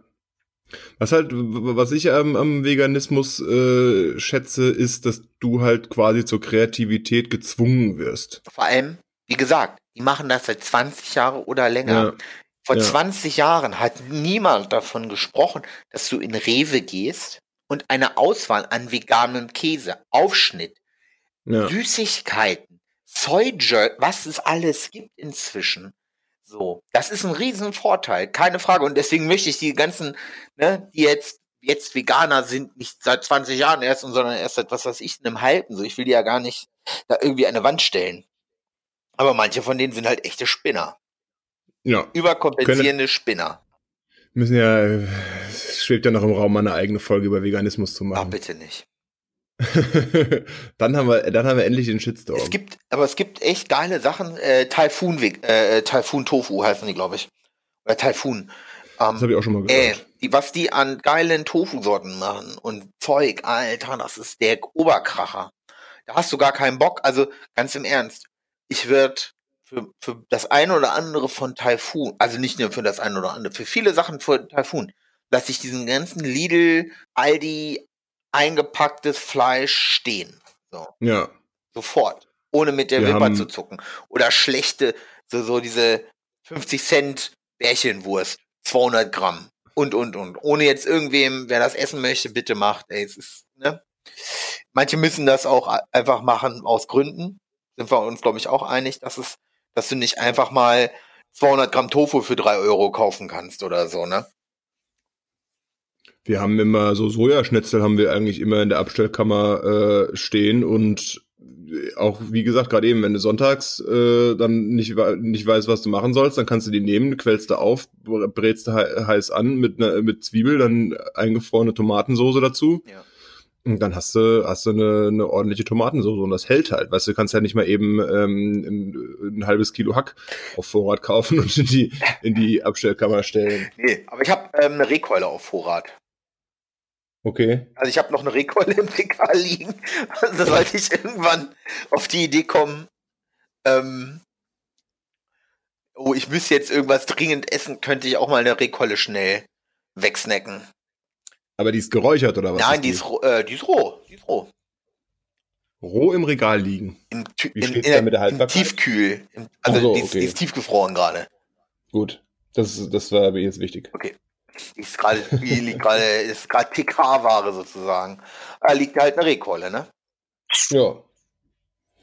Was halt, was ich am, am Veganismus äh, schätze, ist, dass du halt quasi zur Kreativität gezwungen wirst. Vor allem, wie gesagt, die machen das seit 20 Jahren oder länger. Ja. Vor Ja. 20 Jahren hat niemand davon gesprochen, dass du in Rewe gehst und eine Auswahl an veganem Käse, Aufschnitt, Ja. Süßigkeiten, Soy-Jerk, was es alles gibt inzwischen. So, das ist ein riesen Vorteil, keine Frage. Und deswegen möchte ich die ganzen, ne, die jetzt, jetzt Veganer sind, nicht seit 20 Jahren erst, sondern erst seit, was weiß ich, einem halben. So, ich will die ja gar nicht da irgendwie eine Wand stellen. Aber manche von denen sind halt echte Spinner. ja. Überkompensierende Spinner. Müssen ja, äh, es schwebt ja noch im Raum, mal eine eigene Folge über Veganismus zu Ach, machen. bitte nicht. dann haben wir, dann haben wir endlich den Shitstorm. Es gibt, aber es gibt echt geile Sachen. Äh, Typhoon, Veg- äh, Typhoon Tofu heißen die, glaube ich. Oder Typhoon. das habe Ähm, ich auch schon mal ey, gehört. die, was die an geilen Tofu-Sorten machen und Zeug, Alter, das ist der Oberkracher. Da hast du gar keinen Bock. Also ganz im Ernst. Ich würde für, für das eine oder andere von Typhoon, also nicht nur für das eine oder andere, für viele Sachen von Typhoon, lasse ich diesen ganzen Lidl, Aldi eingepacktes Fleisch stehen. So. Ja. Sofort. Ohne mit der Wir Wimper zu zucken. Oder schlechte, so, so diese 50 Cent Bärchenwurst, 200 Gramm. Und, und, und. Ohne jetzt irgendwem, wer das essen möchte, bitte macht. Ey, es ist, ne? Manche müssen das auch einfach machen aus Gründen. Sind wir uns, glaube ich, auch einig, dass es, dass du nicht einfach mal 200 Gramm Tofu für 3 Euro kaufen kannst oder so, ne? Wir haben immer so Sojaschnitzel haben wir eigentlich immer in der Abstellkammer äh, stehen und auch wie gesagt gerade eben, wenn du sonntags äh, dann nicht nicht weißt, was du machen sollst, dann kannst du die nehmen, quellst du auf, br- brätst du hei- heiß an mit ne, mit Zwiebel, dann eingefrorene Tomatensoße dazu. Ja. Und dann hast du, hast du eine, eine ordentliche Tomatensoße und das hält halt. Weißt du, du kannst ja nicht mal eben ähm, ein, ein halbes Kilo Hack auf Vorrat kaufen und in die, in die Abstellkammer stellen. Nee, aber ich habe ähm, eine Rehkeule auf Vorrat. Okay. Also ich habe noch eine Rehkeule im Regal liegen. Also sollte ich irgendwann auf die Idee kommen, ähm, oh, ich müsste jetzt irgendwas dringend essen, könnte ich auch mal eine Rehkeule schnell wegsnacken. Aber die ist geräuchert oder was? Nein, die ist, roh- äh, die ist roh. Die ist roh. roh im Regal liegen. Im, Wie in, steht's in, da mit der Haltbarkeit? Tiefkühl. Also so, die, ist, okay. die ist tiefgefroren gerade. Gut. Das, das war mir jetzt wichtig. Die ist gerade, die liegt gerade, ist gerade TK-Ware sozusagen. Da liegt halt eine Rehkeule, ne? Ja.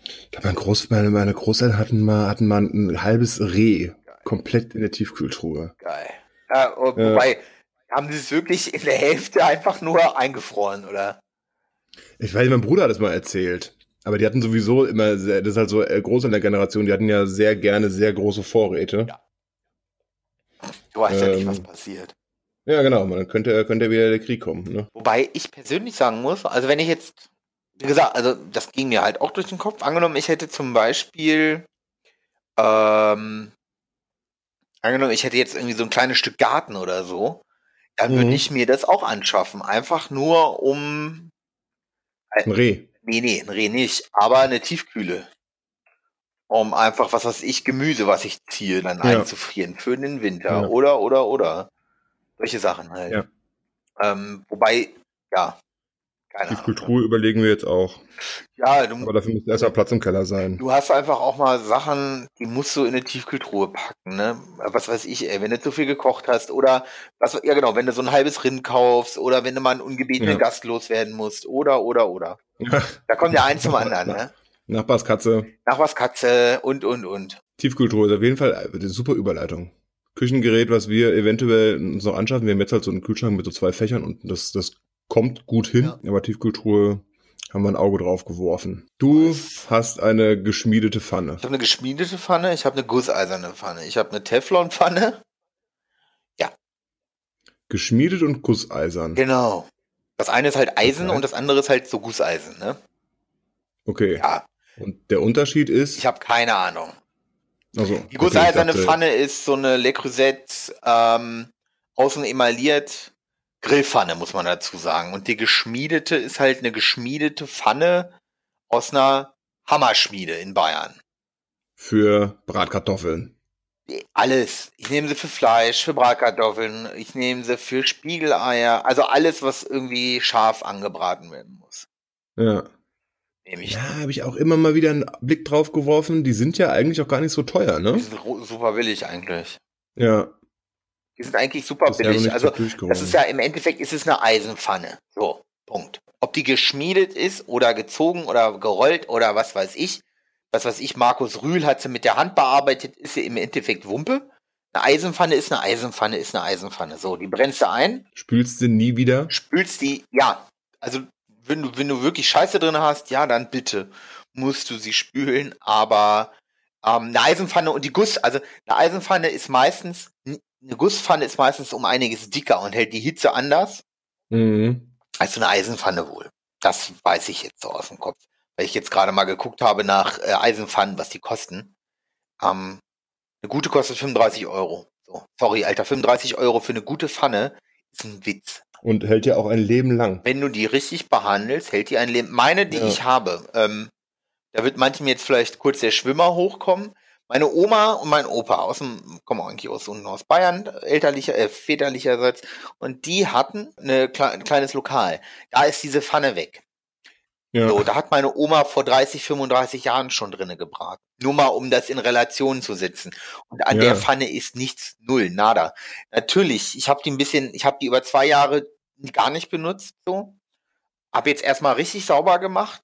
Ich glaube, mein Groß, meine, meine Großeltern hatten mal, hatten mal ein halbes Reh komplett in der Tiefkühltruhe. Geil. Ja, oh, Ja. Haben sie es wirklich in der Hälfte einfach nur eingefroren, oder? Ich weiß, mein Bruder hat das mal erzählt. Aber die hatten sowieso immer, sehr, das ist halt so äh, groß in der Generation, die hatten ja sehr gerne sehr große Vorräte. Ja. Du weißt ja nicht, Ähm. was passiert. Ja, genau, man könnte, könnte wieder der Krieg kommen. Ne? Wobei ich persönlich sagen muss, also wenn ich jetzt, wie gesagt, also das ging mir halt auch durch den Kopf. Angenommen, ich hätte zum Beispiel, ähm, angenommen, ich hätte jetzt irgendwie so ein kleines Stück Garten oder so, dann würde Mhm. ich mir das auch anschaffen. Einfach nur um, Ein Reh. nee, nee, ein Reh nicht, aber eine Tiefkühle. Um einfach, was weiß ich, Gemüse, was ich ziehe, dann Ja. einzufrieren für den Winter. Ja. Oder, oder, oder. Solche Sachen halt. Ja. Ähm, wobei, ja, keine Ahnung. Tiefkühltruhe überlegen wir jetzt auch. Ja, du, Aber dafür muss erstmal Platz im Keller sein. du hast einfach auch mal Sachen, die musst du in eine Tiefkühltruhe packen, ne? Was weiß ich, ey, wenn du zu viel gekocht hast oder was, ja genau, wenn du so ein halbes Rind kaufst oder wenn du mal einen ungebetenen Ja. Gast loswerden musst oder, oder, oder. Da kommt ja eins zum anderen, ne? Nachbarskatze. Nachbarskatze und, und, und. Tiefkühltruhe ist auf jeden Fall eine super Überleitung. Küchengerät, was wir eventuell uns noch anschaffen. Wir haben jetzt halt so einen Kühlschrank mit so zwei Fächern und das, das kommt gut hin. Ja. Aber Tiefkühltruhe haben wir ein Auge drauf geworfen. Du hast eine geschmiedete Pfanne. Ich habe eine geschmiedete Pfanne, ich habe eine gusseiserne Pfanne, ich habe eine Teflonpfanne. Geschmiedet und gusseisern. Genau. Das eine ist halt Eisen Okay. und das andere ist halt so Gusseisen, ne? Okay. Ja, Und der Unterschied ist. ich habe keine Ahnung. also, Die gusseiserne okay, dachte- Pfanne ist so eine Le Creuset, ähm, außen emailliert, Grillpfanne, muss man dazu sagen. Und die geschmiedete ist halt eine geschmiedete Pfanne aus einer Hammerschmiede in Bayern. Für Bratkartoffeln. Alles. Ich nehme sie für Fleisch, für Bratkartoffeln, ich nehme sie für Spiegeleier, also alles, was irgendwie scharf angebraten werden muss. Ja. Nehme ich. Ja, habe ich auch immer mal wieder einen Blick drauf geworfen. Die sind ja eigentlich auch gar nicht so teuer, Die ne? sind ru- super billig eigentlich. Ja. Die sind eigentlich super Das billig. also das ist ja im Endeffekt ist es eine Eisenpfanne. So, Punkt. Ob die geschmiedet ist oder gezogen oder gerollt oder was weiß ich. Was weiß ich, Markus Rühl hat sie mit der Hand bearbeitet, ist sie im Endeffekt Wumpe. Eine Eisenpfanne ist eine Eisenpfanne, ist eine Eisenpfanne. So, die brennst du ein, Spülst du nie wieder? spülst die, ja, also wenn du, wenn du wirklich Scheiße drin hast, ja, dann bitte musst du sie spülen, aber ähm, eine Eisenpfanne und die Guss, also eine Eisenpfanne ist meistens, eine Gusspfanne ist meistens um einiges dicker und hält die Hitze anders Mhm. als so eine Eisenpfanne wohl. Das weiß ich jetzt so aus dem Kopf, weil ich jetzt gerade mal geguckt habe nach äh, Eisenpfannen, was die kosten. Ähm, eine gute kostet 35 Euro. So, sorry, Alter, 35 Euro für eine gute Pfanne ist ein Witz. Und hält ja auch ein Leben lang. Wenn du die richtig behandelst, hält die ein Leben. Meine, die Ja. ich habe, ähm, da wird manchem jetzt vielleicht kurz der Schwimmer hochkommen. Meine Oma und mein Opa aus dem, kommen eigentlich aus unten aus Bayern, elterlicher, äh, väterlicherseits, und die hatten eine, ein kleines Lokal. Da ist diese Pfanne weg. Ja. So, da hat meine Oma vor 30, 35 Jahren schon drinne gebraten. Nur mal, um das in Relation zu setzen. Und an Ja. der Pfanne ist nichts, null, nada. Natürlich, ich habe die ein bisschen, ich habe die über zwei Jahre gar nicht benutzt, so. Hab jetzt erstmal richtig sauber gemacht.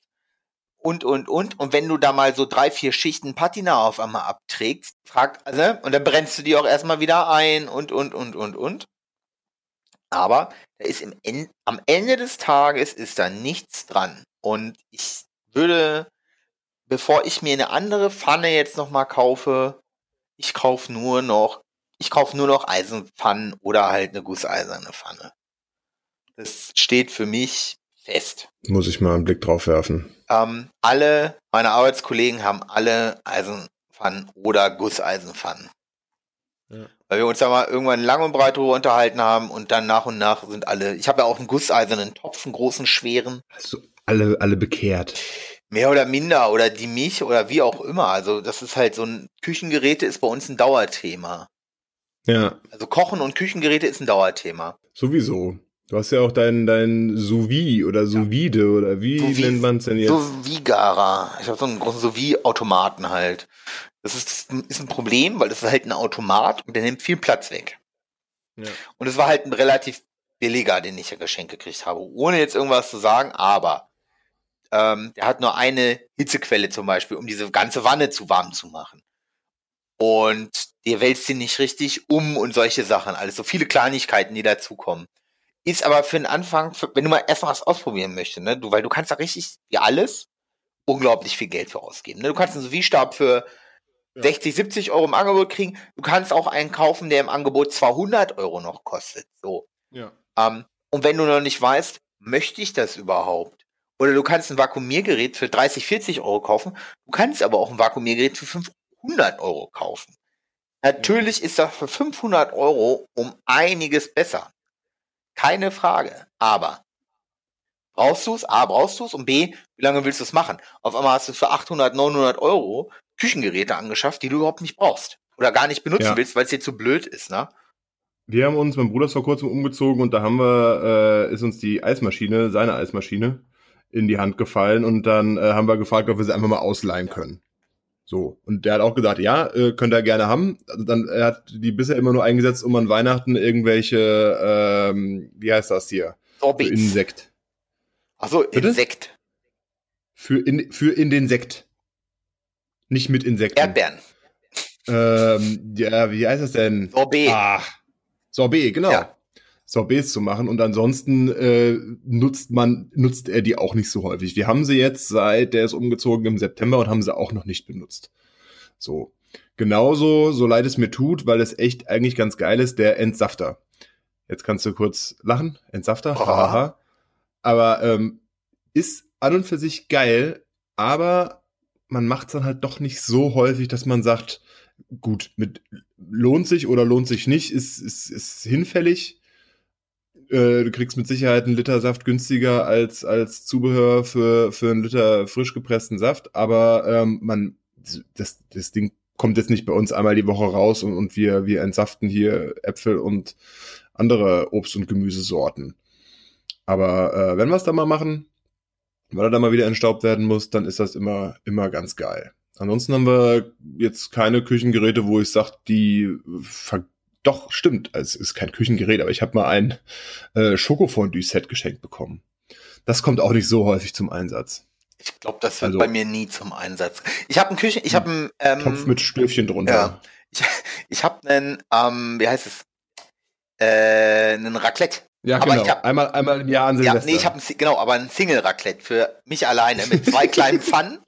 Und, und, und. Und wenn du da mal so drei, vier Schichten Patina auf einmal abträgst, fragt, also, und dann brennst du die auch erstmal wieder ein und, und, und, und, und. Aber da ist im En am Ende des Tages ist da nichts dran. Und ich würde, bevor ich mir eine andere Pfanne jetzt nochmal kaufe, ich kaufe nur noch, ich kaufe nur noch Eisenpfannen oder halt eine gusseiserne Pfanne. Das steht für mich fest. Muss ich mal einen Blick drauf werfen. Ähm, alle meine Arbeitskollegen haben alle Eisenpfannen oder Gusseisenpfannen. Ja. Weil wir uns da mal irgendwann lang und breit drüber unterhalten haben und dann nach und nach sind alle. Ich habe ja auch einen gusseisernen Topf, einen großen, schweren. Du alle, alle bekehrt? Mehr oder minder oder die Milch oder wie auch immer. Also das ist halt so ein Küchengeräte ist bei uns ein Dauerthema. Ja, Also Kochen und Küchengeräte ist ein Dauerthema. sowieso. Du hast ja auch dein, dein sous oder sous vide oder wie Sous nennt man es denn jetzt? So wie Gara. Ich habe so einen großen so wie Automaten halt. Das ist, ist ein Problem, weil das ist halt ein Automat und der nimmt viel Platz weg. Ja. Und es war halt ein relativ billiger, den ich ja geschenkt gekriegt habe. Ohne jetzt irgendwas zu sagen, aber ähm, der hat nur eine Hitzequelle zum Beispiel, um diese ganze Wanne zu warm zu machen. Und der wälzt den nicht richtig um und solche Sachen. Alles so viele Kleinigkeiten, die dazukommen. Ist aber für den Anfang, für, wenn du mal erstmal was ausprobieren möchtest, ne, du, weil du kannst da richtig, wie alles, unglaublich viel Geld für ausgeben. Ne? Du kannst einen sous für Ja. 60, 70 Euro im Angebot kriegen. Du kannst auch einen kaufen, der im Angebot 200 Euro noch kostet. So. Ja. Ähm, und wenn du noch nicht weißt, möchte ich das überhaupt? Oder du kannst ein Vakuumiergerät für 30, 40 Euro kaufen. Du kannst aber auch ein Vakuumiergerät für 500 Euro kaufen. Natürlich ist das für 500 Euro um einiges besser. Keine Frage. Aber brauchst du es? A, brauchst du es? Und B, wie lange willst du es machen? Auf einmal hast du für 800, 900 Euro Küchengeräte angeschafft, die du überhaupt nicht brauchst. Oder gar nicht benutzen Ja. willst, weil es dir zu blöd ist, ne? Wir haben uns, mein Bruder ist vor kurzem umgezogen und da haben wir, äh, ist uns die Eismaschine, seine Eismaschine, in die Hand gefallen und dann äh, haben wir gefragt, ob wir sie einfach mal ausleihen können. So. Und der hat auch gesagt, ja, äh, könnt ihr gerne haben. Also dann, er hat die bisher immer nur eingesetzt, um an Weihnachten irgendwelche, ähm, wie heißt das hier? Für Sorbets. Insekt. Achso? Insekt. Für in, für in den Sekt. Nicht mit Insekten. Erdbeeren. Ähm, ja, wie heißt das denn? Sorbet. Ah, Sorbet, genau. Ja. Sorbets zu machen und ansonsten äh, nutzt man nutzt er die auch nicht so häufig. Wir haben sie jetzt seit der ist umgezogen im September und haben sie auch noch nicht benutzt. So genauso so leid es mir tut, weil es echt eigentlich ganz geil ist, der Entsafter. Jetzt kannst du kurz lachen, Entsafter, Aha. hahaha. Aber ähm, ist an und für sich geil, aber man macht es dann halt doch nicht so häufig, dass man sagt, gut, mit lohnt sich oder lohnt sich nicht, ist, ist, ist hinfällig. Äh, du kriegst mit Sicherheit einen Liter Saft günstiger als, als Zubehör für, für einen Liter frisch gepressten Saft, aber ähm, man, das, das Ding kommt jetzt nicht bei uns einmal die Woche raus und, und wir, wir entsaften hier Äpfel und andere Obst- und Gemüsesorten. Aber äh, wenn wir es dann mal machen, weil er dann mal wieder entstaubt werden muss, dann ist das immer, immer ganz geil. Ansonsten haben wir jetzt keine Küchengeräte, wo ich sage, die doch, stimmt. Es ist kein Küchengerät, aber ich habe mal ein äh, Schokofondue-Set geschenkt bekommen. Das kommt auch nicht so häufig zum Einsatz. Ich glaube, das wird also, bei mir nie zum Einsatz. Ich habe einen Küchen, ich habe einen ähm, Topf mit Stöfchen drunter. Ja. Ich, ich habe einen, ähm, wie heißt es? Äh, einen Raclette. Ja, aber genau. Hab, einmal, einmal im Jahr an Silvester. Ja, nee, ich habe genau, aber ein Single-Raclette für mich alleine mit zwei kleinen Pfannen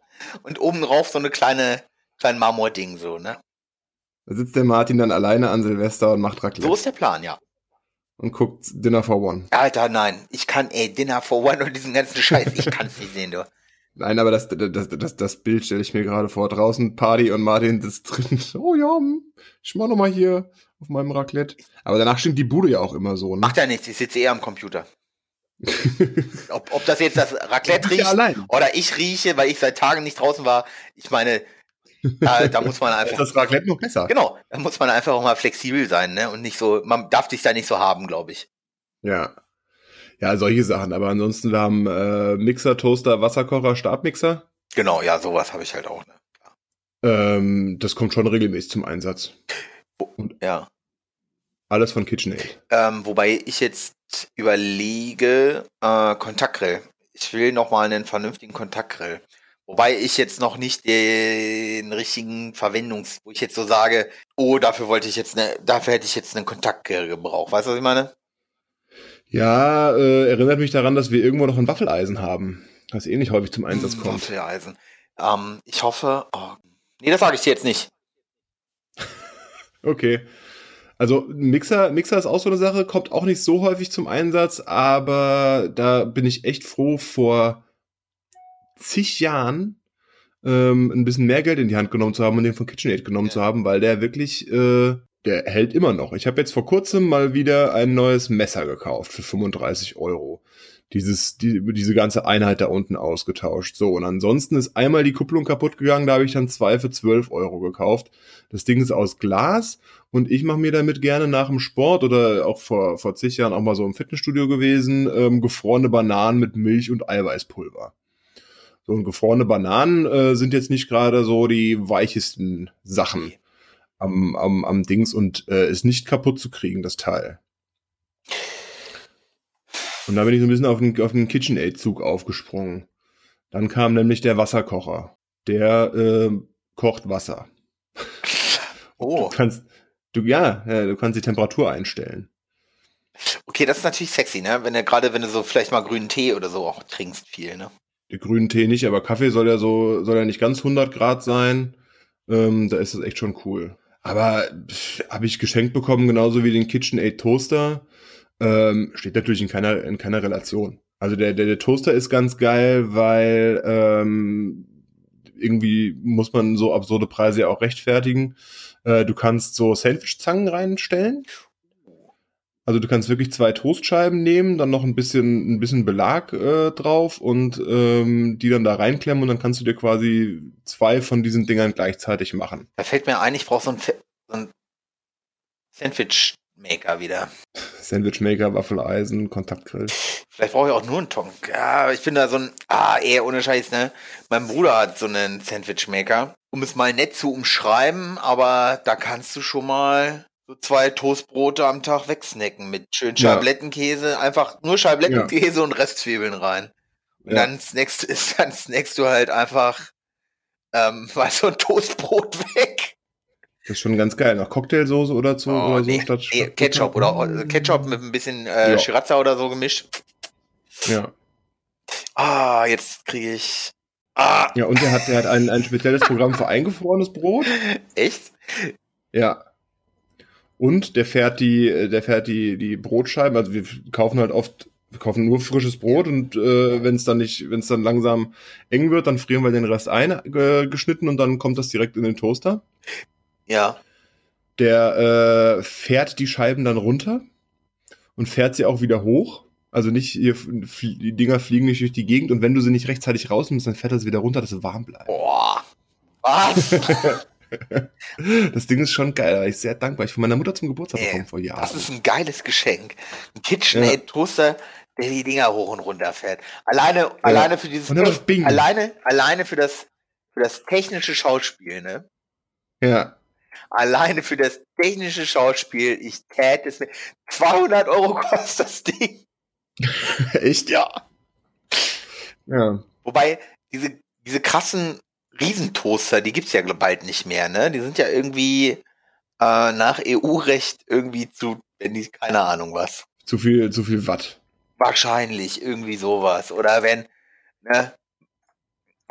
und oben drauf so eine kleine, kleine Marmording so, ne? Da sitzt der Martin dann alleine an Silvester und macht Raclette. So ist der Plan, ja. Und guckt Dinner for One. Alter, nein. Ich kann, ey, Dinner for One und diesen ganzen Scheiß, ich kann's nicht sehen, du. Nein, aber das, das, das, das Bild stelle ich mir gerade vor. Draußen Party und Martin ist drin. Oh ja, hm, ich mach noch mal hier auf meinem Raclette. Aber danach stimmt die Bude ja auch immer so. Ne? Macht ja nichts, ich sitze eher am Computer. ob, ob das jetzt das Raclette riecht ja oder ich rieche, weil ich seit Tagen nicht draußen war. Ich meine, da, da muss man einfach. das Raclette noch besser. Genau, da muss man einfach auch mal flexibel sein, ne? Und nicht so, man darf sich da nicht so haben, glaube ich. Ja. Ja, solche Sachen. Aber ansonsten, wir haben äh, Mixer, Toaster, Wasserkocher, Stabmixer. Genau, ja, sowas habe ich halt auch, ne? Ähm, das kommt schon regelmäßig zum Einsatz. Und ja. Alles von KitchenAid. Ähm, wobei ich jetzt überlege, äh, Kontaktgrill. Ich will noch mal einen vernünftigen Kontaktgrill. Wobei ich jetzt noch nicht den richtigen Verwendungs, wo ich jetzt so sage, oh, dafür wollte ich jetzt ne, dafür hätte ich jetzt einen Kontaktgrill gebraucht. Weißt du, was ich meine? Ja, äh, erinnert mich daran, dass wir irgendwo noch ein Waffeleisen haben, was eh nicht häufig zum Einsatz hm, kommt. Waffeleisen. Ähm, ich hoffe, oh, nee, das sage ich dir jetzt nicht. okay. Also Mixer, Mixer ist auch so eine Sache, kommt auch nicht so häufig zum Einsatz, aber da bin ich echt froh vor zig Jahren ähm, ein bisschen mehr Geld in die Hand genommen zu haben und den von KitchenAid genommen ja. zu haben, weil der wirklich, äh, der hält immer noch. Ich habe jetzt vor kurzem mal wieder ein neues Messer gekauft für 35 Euro. Dieses, die, diese ganze Einheit da unten ausgetauscht. So, und ansonsten ist einmal die Kupplung kaputt gegangen, da habe ich dann zwei für 12 Euro gekauft. Das Ding ist aus Glas und ich mache mir damit gerne nach dem Sport oder auch vor, vor zig Jahren auch mal so im Fitnessstudio gewesen, ähm, gefrorene Bananen mit Milch und Eiweißpulver. So und gefrorene Bananen äh, sind jetzt nicht gerade so die weichesten Sachen am, am, am Dings und äh, ist nicht kaputt zu kriegen, das Teil. Und da bin ich so ein bisschen auf den, auf den KitchenAid-Zug aufgesprungen. Dann kam nämlich der Wasserkocher. Der äh, kocht Wasser. Oh. Du kannst, du, ja, ja, du kannst die Temperatur einstellen. Okay, das ist natürlich sexy, ne? Wenn du gerade, wenn du so vielleicht mal grünen Tee oder so auch trinkst viel, ne? Der grünen Tee nicht, aber Kaffee soll ja so, soll ja nicht ganz 100 Grad sein. Ähm, da ist das echt schon cool. Aber habe ich geschenkt bekommen, genauso wie den KitchenAid Toaster. Ähm, steht natürlich in keiner, in keiner Relation. Also der, der, der Toaster ist ganz geil, weil ähm, irgendwie muss man so absurde Preise ja auch rechtfertigen. Äh, du kannst so Sandwichzangen reinstellen also du kannst wirklich zwei Toastscheiben nehmen, dann noch ein bisschen, ein bisschen Belag äh, drauf und ähm, die dann da reinklemmen und dann kannst du dir quasi zwei von diesen Dingern gleichzeitig machen. Da fällt mir ein, ich brauche so ein, so ein Sandwich-Maker wieder. Sandwich-Maker, Waffeleisen, Kontaktgrill. Vielleicht brauche ich auch nur einen Tonk. Ja, ich bin da so ein, ah, eher ohne Scheiß, ne? Mein Bruder hat so einen Sandwich-Maker. Um es mal nett zu umschreiben, aber da kannst du schon mal so zwei Toastbrote am Tag wegsnacken mit schön Scheiblettenkäse, einfach nur Scheiblettenkäse ja. und Restzwiebeln rein. Und ja. dann snackst, dann snackst du halt einfach ähm, mal so ein Toastbrot weg. Das ist schon ganz geil. Nach Cocktailsoße oder so oh, oder so nee, statt nee, Ketchup oder also Ketchup mit ein bisschen äh, ja. Sriracha oder so gemischt. Ja. Ah, jetzt kriege ich. Ah. Ja, und er hat, er hat ein, ein spezielles Programm für eingefrorenes Brot. Echt? Ja. Und der fährt die, äh, der fährt die, die Brotscheiben. Also wir kaufen halt oft, wir kaufen nur frisches Brot und äh, wenn es dann nicht, wenn es dann langsam eng wird, dann frieren wir den Rest ein, äh, geschnitten und dann kommt das direkt in den Toaster. Ja. Der äh, fährt die Scheiben dann runter und fährt sie auch wieder hoch. Also nicht, ihr, die Dinger fliegen nicht durch die Gegend und wenn du sie nicht rechtzeitig rausnimmst, dann fährt er sie wieder runter, dass sie warm bleibt. Boah. Was? das Ding ist schon geil, da war ich sehr dankbar. Ich von meiner Mutter zum Geburtstag bekommen vor Jahren. Das ist ein geiles Geschenk. Ein KitchenAid-Toaster, der die Dinger hoch und runter fährt. Alleine, ja. alleine für dieses, alleine, alleine für das, für das technische Schauspiel, ne? Ja. alleine für das technische Schauspiel, ich täte es mir. 200 Euro kostet das Ding. Echt? Ja. Ja. Wobei, diese, diese krassen Riesentoaster, die gibt's ja bald nicht mehr, ne? Die sind ja irgendwie äh, nach EU-Recht irgendwie zu, wenn die, keine Ahnung was. Zu viel, zu viel Watt. Wahrscheinlich, irgendwie sowas. Oder wenn, ne,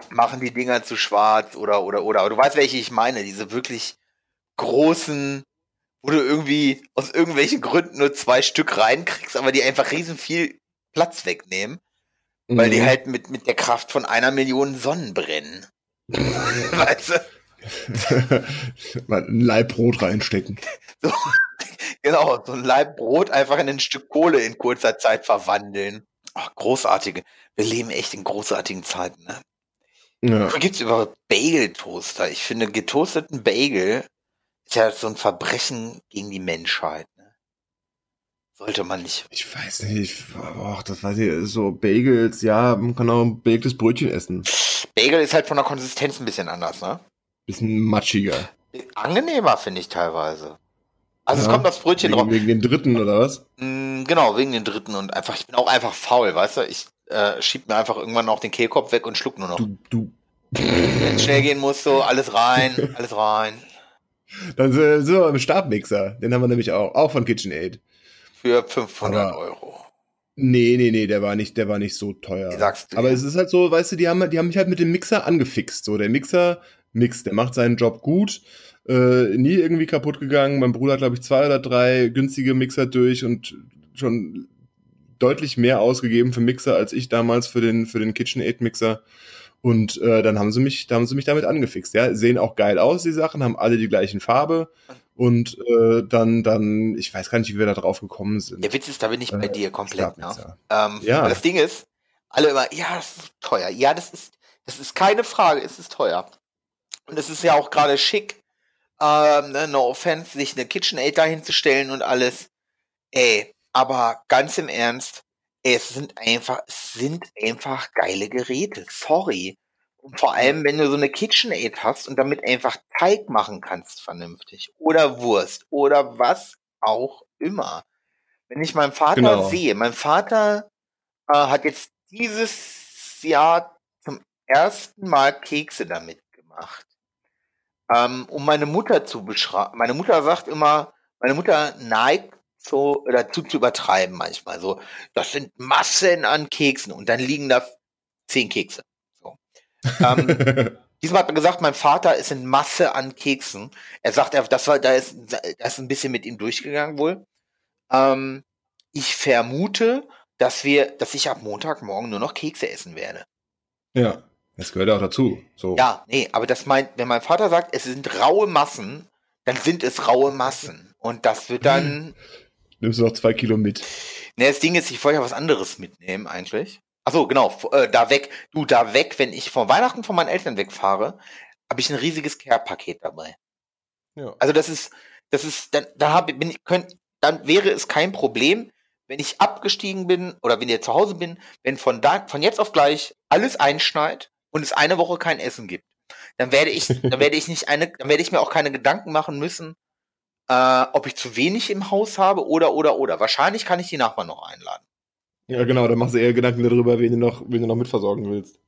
machen die Dinger zu schwarz oder, oder, oder. Aber du weißt, welche ich meine, diese wirklich großen, wo du irgendwie aus irgendwelchen Gründen nur zwei Stück reinkriegst, aber die einfach riesen viel Platz wegnehmen, mhm. weil die mhm. halt mit, mit der Kraft von einer Million Sonnen brennen. weißt du? Mal ein Leib Brot reinstecken. So, genau, so ein Leib Brot einfach in ein Stück Kohle in kurzer Zeit verwandeln. Ach, großartige. Wir leben echt in großartigen Zeiten, ne? Ja. Gibt es überhaupt Bagel-Toaster? Ich finde, getoasteten Bagel ist ja so ein Verbrechen gegen die Menschheit. Sollte man nicht. Ich weiß nicht. Boah, das weiß ich. So Bagels, ja, man kann auch ein belegtes Brötchen essen. Bagel ist halt von der Konsistenz ein bisschen anders, ne? Bisschen matschiger. Angenehmer, finde ich teilweise. Also ja, es kommt das Brötchen wegen, drauf. Wegen den dritten, oder was? Mm, genau, wegen den dritten und einfach, ich bin auch einfach faul, weißt du? Ich äh, schieb mir einfach irgendwann auch den Kehlkopf weg und schluck nur noch. Du, du. Wenn es schnell gehen muss, so, alles rein, alles rein. Dann sind wir beim Stabmixer. Den haben wir nämlich auch. Auch von KitchenAid. Für 500 Aber Euro. Nee, nee, nee, der war nicht, der war nicht so teuer. Sagst du Aber ja. es ist halt so, weißt du, die haben, die haben mich halt mit dem Mixer angefixt. So, der Mixer mixt, der macht seinen Job gut. Äh, nie irgendwie kaputt gegangen. Mein Bruder hat, glaube ich, zwei oder drei günstige Mixer durch und schon deutlich mehr ausgegeben für Mixer als ich damals für den, für den KitchenAid Mixer. Und äh, dann haben sie mich, da haben sie mich damit angefixt. Ja, sehen auch geil aus, die Sachen, haben alle die gleichen Farbe. Und äh, dann, dann, ich weiß gar nicht, wie wir da drauf gekommen sind. Der Witz ist, da bin ich bei äh, dir komplett. Ne? Ähm, ja. Das Ding ist, alle immer, ja, das ist teuer. Ja, das ist, das ist keine Frage, es ist teuer. Und es ist ja auch gerade schick, ähm, ne, no offense, sich eine KitchenAid dahinzustellen und alles. Ey, aber ganz im Ernst, es sind einfach, es sind einfach geile Geräte. Sorry. Und vor allem, wenn du so eine KitchenAid hast und damit einfach Teig machen kannst vernünftig. Oder Wurst. Oder was auch immer. Wenn ich meinen Vater genau. sehe, mein Vater äh, hat jetzt dieses Jahr zum ersten Mal Kekse damit gemacht. Ähm, um meine Mutter zu beschreiben. Meine Mutter sagt immer, meine Mutter neigt so dazu zu übertreiben manchmal. So, das sind Massen an Keksen und dann liegen da zehn Kekse. Ähm, diesmal hat er gesagt, mein Vater ist in Masse an Keksen. Er sagt, das war, da ist, da ist ein bisschen mit ihm durchgegangen wohl. Ähm, ich vermute, dass wir, dass ich ab Montagmorgen nur noch Kekse essen werde. Ja, das gehört auch dazu. So. Ja, nee, aber das meint, wenn mein Vater sagt, es sind raue Massen, dann sind es raue Massen. Und das wird dann Nimmst du noch zwei Kilo mit? Ne, das Ding ist, ich wollte ja was anderes mitnehmen eigentlich. Achso, genau, äh, da weg. Du, da weg, wenn ich vor Weihnachten von meinen Eltern wegfahre, habe ich ein riesiges Care-Paket dabei. Ja. Also das ist, das ist, dann, da hab, bin ich, könnt, dann wäre es kein Problem, wenn ich abgestiegen bin oder wenn ich zu Hause bin, wenn von da, von jetzt auf gleich alles einschneit und es eine Woche kein Essen gibt. Dann werde ich, dann werde ich nicht eine, dann werde ich mir auch keine Gedanken machen müssen, äh, ob ich zu wenig im Haus habe oder, oder, oder. Wahrscheinlich kann ich die Nachbarn noch einladen. Ja, genau, dann machst du eher Gedanken darüber, wen du noch, wen du noch mitversorgen willst.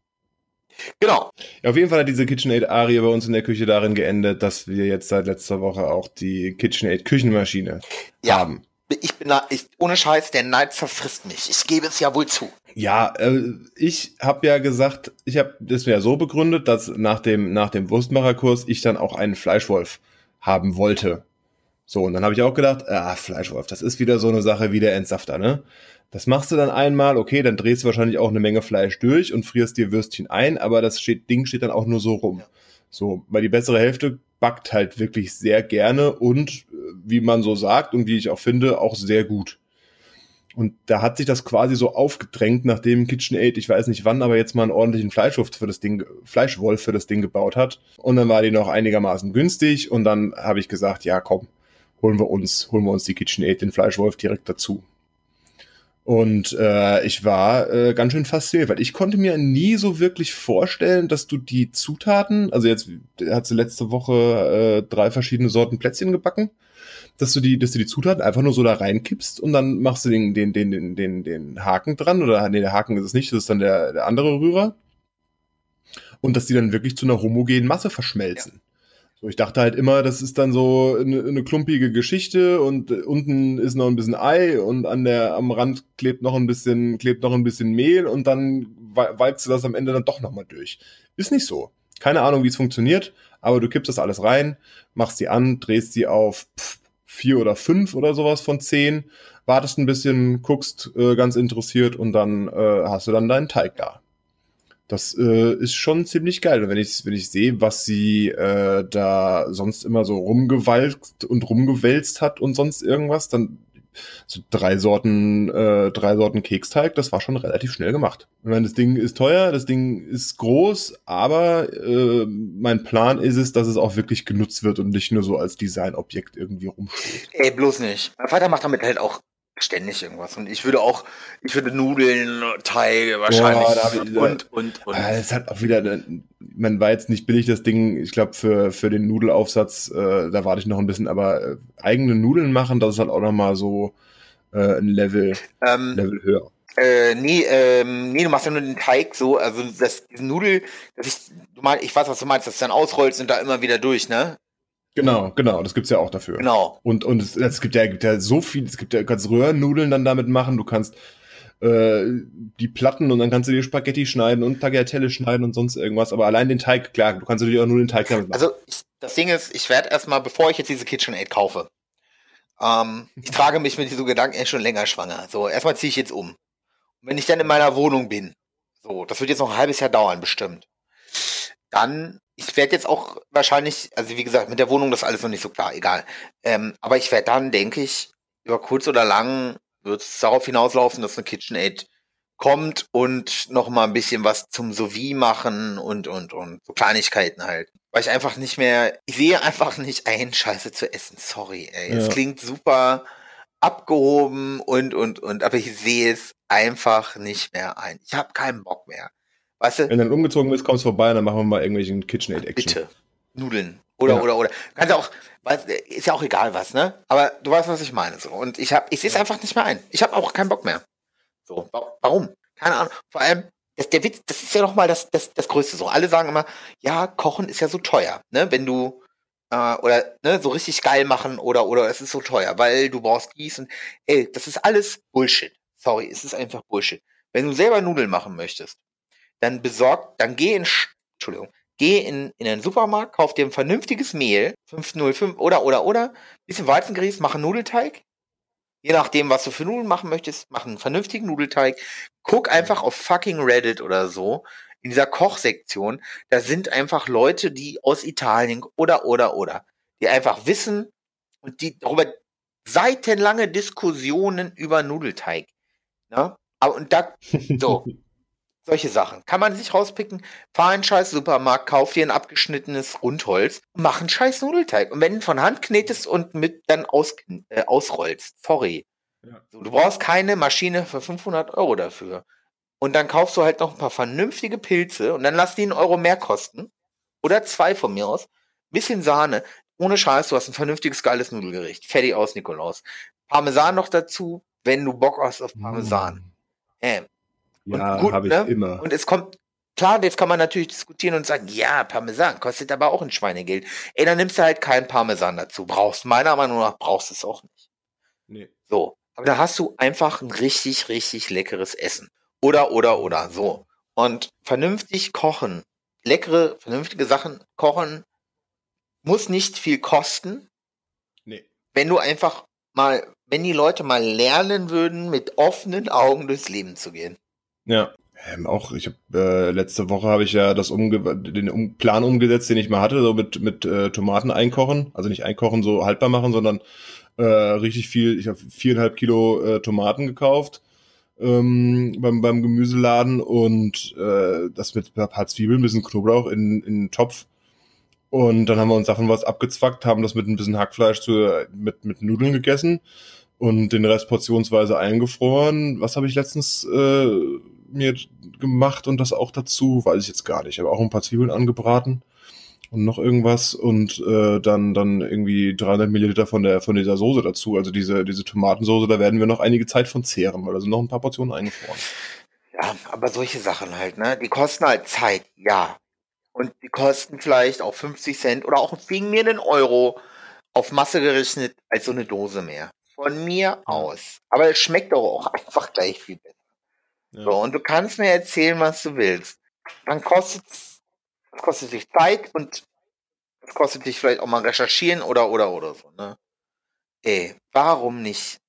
Genau. Ja, auf jeden Fall hat diese KitchenAid-Arie bei uns in der Küche darin geendet, dass wir jetzt seit letzter Woche auch die KitchenAid-Küchenmaschine ja, haben. Ich bin da, ich, ohne Scheiß, der Neid verfrisst mich. Ich gebe es ja wohl zu. Ja, äh, ich habe ja gesagt, ich habe das mir ja so begründet, dass nach dem, nach dem Wurstmacherkurs ich dann auch einen Fleischwolf haben wollte. So, und dann habe ich auch gedacht, ah, Fleischwolf, das ist wieder so eine Sache wie der Entsafter, ne? Das machst du dann einmal, okay, dann drehst du wahrscheinlich auch eine Menge Fleisch durch und frierst dir Würstchen ein, aber das steht, Ding steht dann auch nur so rum. So, weil die bessere Hälfte backt halt wirklich sehr gerne und, äh, wie man so sagt und wie ich auch finde, auch sehr gut. Und da hat sich das quasi so aufgedrängt, nachdem KitchenAid, ich weiß nicht wann, aber jetzt mal einen ordentlichen Fleischwolf für das Ding, Fleischwolf für das Ding gebaut hat. Und dann war die noch einigermaßen günstig und dann habe ich gesagt, ja komm, holen wir uns, holen wir uns die KitchenAid, den Fleischwolf direkt dazu. Und äh, ich war äh, ganz schön fasziniert, weil ich konnte mir nie so wirklich vorstellen, dass du die Zutaten, also jetzt hat sie letzte Woche äh, drei verschiedene Sorten Plätzchen gebacken, dass du die, dass du die Zutaten einfach nur so da reinkippst und dann machst du den, den, den, den, den, den Haken dran, oder nee, der Haken ist es nicht, das ist dann der, der andere Rührer. Und dass die dann wirklich zu einer homogenen Masse verschmelzen. Ja. So, ich dachte halt immer, das ist dann so eine, eine klumpige Geschichte und äh, unten ist noch ein bisschen Ei und an der, am Rand klebt noch ein bisschen, klebt noch ein bisschen Mehl und dann walzt du das am Ende dann doch nochmal durch. Ist nicht so. Keine Ahnung, wie es funktioniert, aber du kippst das alles rein, machst sie an, drehst sie auf pff, vier oder fünf oder sowas von zehn, wartest ein bisschen, guckst äh, ganz interessiert und dann äh, hast du dann deinen Teig da. Das äh, ist schon ziemlich geil. Und wenn ich, wenn ich sehe, was sie äh, da sonst immer so rumgewalkt und rumgewälzt hat und sonst irgendwas, dann so drei Sorten, äh, drei Sorten Keksteig, das war schon relativ schnell gemacht. Ich meine, das Ding ist teuer, das Ding ist groß, aber äh, mein Plan ist es, dass es auch wirklich genutzt wird und nicht nur so als Designobjekt irgendwie rumsteht. Ey, bloß nicht. Mein Vater macht damit halt auch ständig irgendwas. Und ich würde auch, ich würde Nudeln, Teige wahrscheinlich Boah, ich, und, und, und. Ah, es hat auch wieder, man war jetzt nicht billig, das Ding, ich glaube, für, für den Nudelaufsatz, äh, da warte ich noch ein bisschen, aber äh, eigene Nudeln machen, das ist halt auch nochmal so äh, ein Level, ähm, Level höher. Äh, nee, ähm, nee, du machst ja nur den Teig so, also das Nudel, das ich, du meinst, ich weiß, was du meinst, das dann ausrollst und da immer wieder durch, ne? Genau, genau, das gibt's ja auch dafür. Genau. Und, und es, es gibt ja, gibt ja so viel, es gibt ja, du kannst Röhrennudeln dann damit machen, du kannst äh, die Platten und dann kannst du dir Spaghetti schneiden und Tagliatelle schneiden und sonst irgendwas, aber allein den Teig, klar, du kannst natürlich auch nur den Teig damit machen. Also ich, das Ding ist, ich werde erstmal, bevor ich jetzt diese KitchenAid kaufe, ähm, ich trage mich mit diesem Gedanken echt schon länger schwanger. So, erstmal ziehe ich jetzt um. Und wenn ich dann in meiner Wohnung bin, so, das wird jetzt noch ein halbes Jahr dauern, bestimmt, dann ich werde jetzt auch wahrscheinlich, also wie gesagt, mit der Wohnung das alles noch nicht so klar, egal. Ähm, aber ich werde dann, denke ich, über kurz oder lang wird es darauf hinauslaufen, dass eine KitchenAid kommt und noch mal ein bisschen was zum sous machen und und und so Kleinigkeiten halt. Weil ich einfach nicht mehr, ich sehe einfach nicht ein, Scheiße zu essen. Sorry, ey. Es klingt super abgehoben und und und, aber ich sehe es einfach nicht mehr ein. Ich habe keinen Bock mehr. Weißt du? Wenn du dann umgezogen bist, kommst du vorbei und dann machen wir mal irgendwelchen KitchenAid-Action. Bitte. Nudeln. Oder, ja. oder, oder. Kannst auch, ist ja auch egal was, ne? Aber du weißt, was ich meine. So. Und ich hab, ich sehe es einfach nicht mehr ein. Ich habe auch keinen Bock mehr. So. Warum? Keine Ahnung. Vor allem, das, der Witz, das ist ja nochmal das, das, das Größte so. Alle sagen immer, ja, Kochen ist ja so teuer, ne? Wenn du, äh, oder, ne, so richtig geil machen oder, oder es ist so teuer, weil du brauchst dies und, ey, das ist alles Bullshit. Sorry, es ist einfach Bullshit. Wenn du selber Nudeln machen möchtest, dann besorgt, dann geh in, Entschuldigung, geh in, in den Supermarkt, kauf dir ein vernünftiges Mehl, 505 oder, oder, oder, bisschen Weizengrieß, mach einen Nudelteig. Je nachdem, was du für Nudeln machen möchtest, mach einen vernünftigen Nudelteig. Guck einfach auf fucking Reddit oder so. In dieser Kochsektion, da sind einfach Leute, die aus Italien oder, oder, oder, die einfach wissen und die darüber seitenlange Diskussionen über Nudelteig. Ne? Aber und da, so, Solche Sachen. Kann man sich rauspicken, fahr in scheiß Supermarkt, kauf dir ein abgeschnittenes Rundholz, mach einen scheiß Nudelteig. Und wenn du von Hand knetest und mit dann aus, äh, ausrollst, sorry. Ja. So, du brauchst keine Maschine für 500 Euro dafür. Und dann kaufst du halt noch ein paar vernünftige Pilze und dann lass die einen Euro mehr kosten. Oder zwei von mir aus. Bisschen Sahne. Ohne Scheiß, du hast ein vernünftiges, geiles Nudelgericht. Fertig aus, Nikolaus. Parmesan noch dazu, wenn du Bock hast auf Parmesan. Mm. Ähm, ja, habe ich ne? immer. Und es kommt, klar, jetzt kann man natürlich diskutieren und sagen, ja, Parmesan kostet aber auch ein Schweinegeld. Ey, dann nimmst du halt keinen Parmesan dazu. Brauchst, meiner Meinung nach, brauchst es auch nicht. Nee. So. Aber da hast du einfach ein richtig, richtig leckeres Essen. Oder, oder, oder, so. Und vernünftig kochen, leckere, vernünftige Sachen kochen, muss nicht viel kosten. Nee. Wenn du einfach mal, wenn die Leute mal lernen würden, mit offenen Augen durchs Leben zu gehen. Ja. Ähm, auch, ich habe äh, letzte Woche habe ich ja das umge den um Plan umgesetzt, den ich mal hatte, so mit mit äh, Tomaten einkochen, also nicht einkochen, so haltbar machen, sondern äh, richtig viel. Ich habe viereinhalb Kilo äh, Tomaten gekauft ähm, beim beim Gemüseladen und äh, das mit ein paar Zwiebeln, ein bisschen Knoblauch in in einen Topf und dann haben wir uns davon was abgezwackt, haben das mit ein bisschen Hackfleisch zu mit mit Nudeln gegessen und den Rest portionsweise eingefroren. Was habe ich letztens äh, mir gemacht und das auch dazu? Weiß ich jetzt gar nicht. Ich habe auch ein paar Zwiebeln angebraten und noch irgendwas und äh, dann dann irgendwie 300 Milliliter von der von dieser Soße dazu. Also diese diese Tomatensoße, da werden wir noch einige Zeit von zehren, weil da sind noch ein paar Portionen eingefroren. Ja, aber solche Sachen halt, ne? Die kosten halt Zeit, ja. Und die kosten vielleicht auch 50 Cent oder auch wegen mir einen Euro auf Masse gerechnet als so eine Dose mehr. Von mir aus. Aber es schmeckt doch auch einfach gleich viel besser. Ja. So, und du kannst mir erzählen, was du willst. Dann kostet es kostet dich Zeit und es kostet dich vielleicht auch mal recherchieren oder oder oder so, ne? Ey, warum nicht?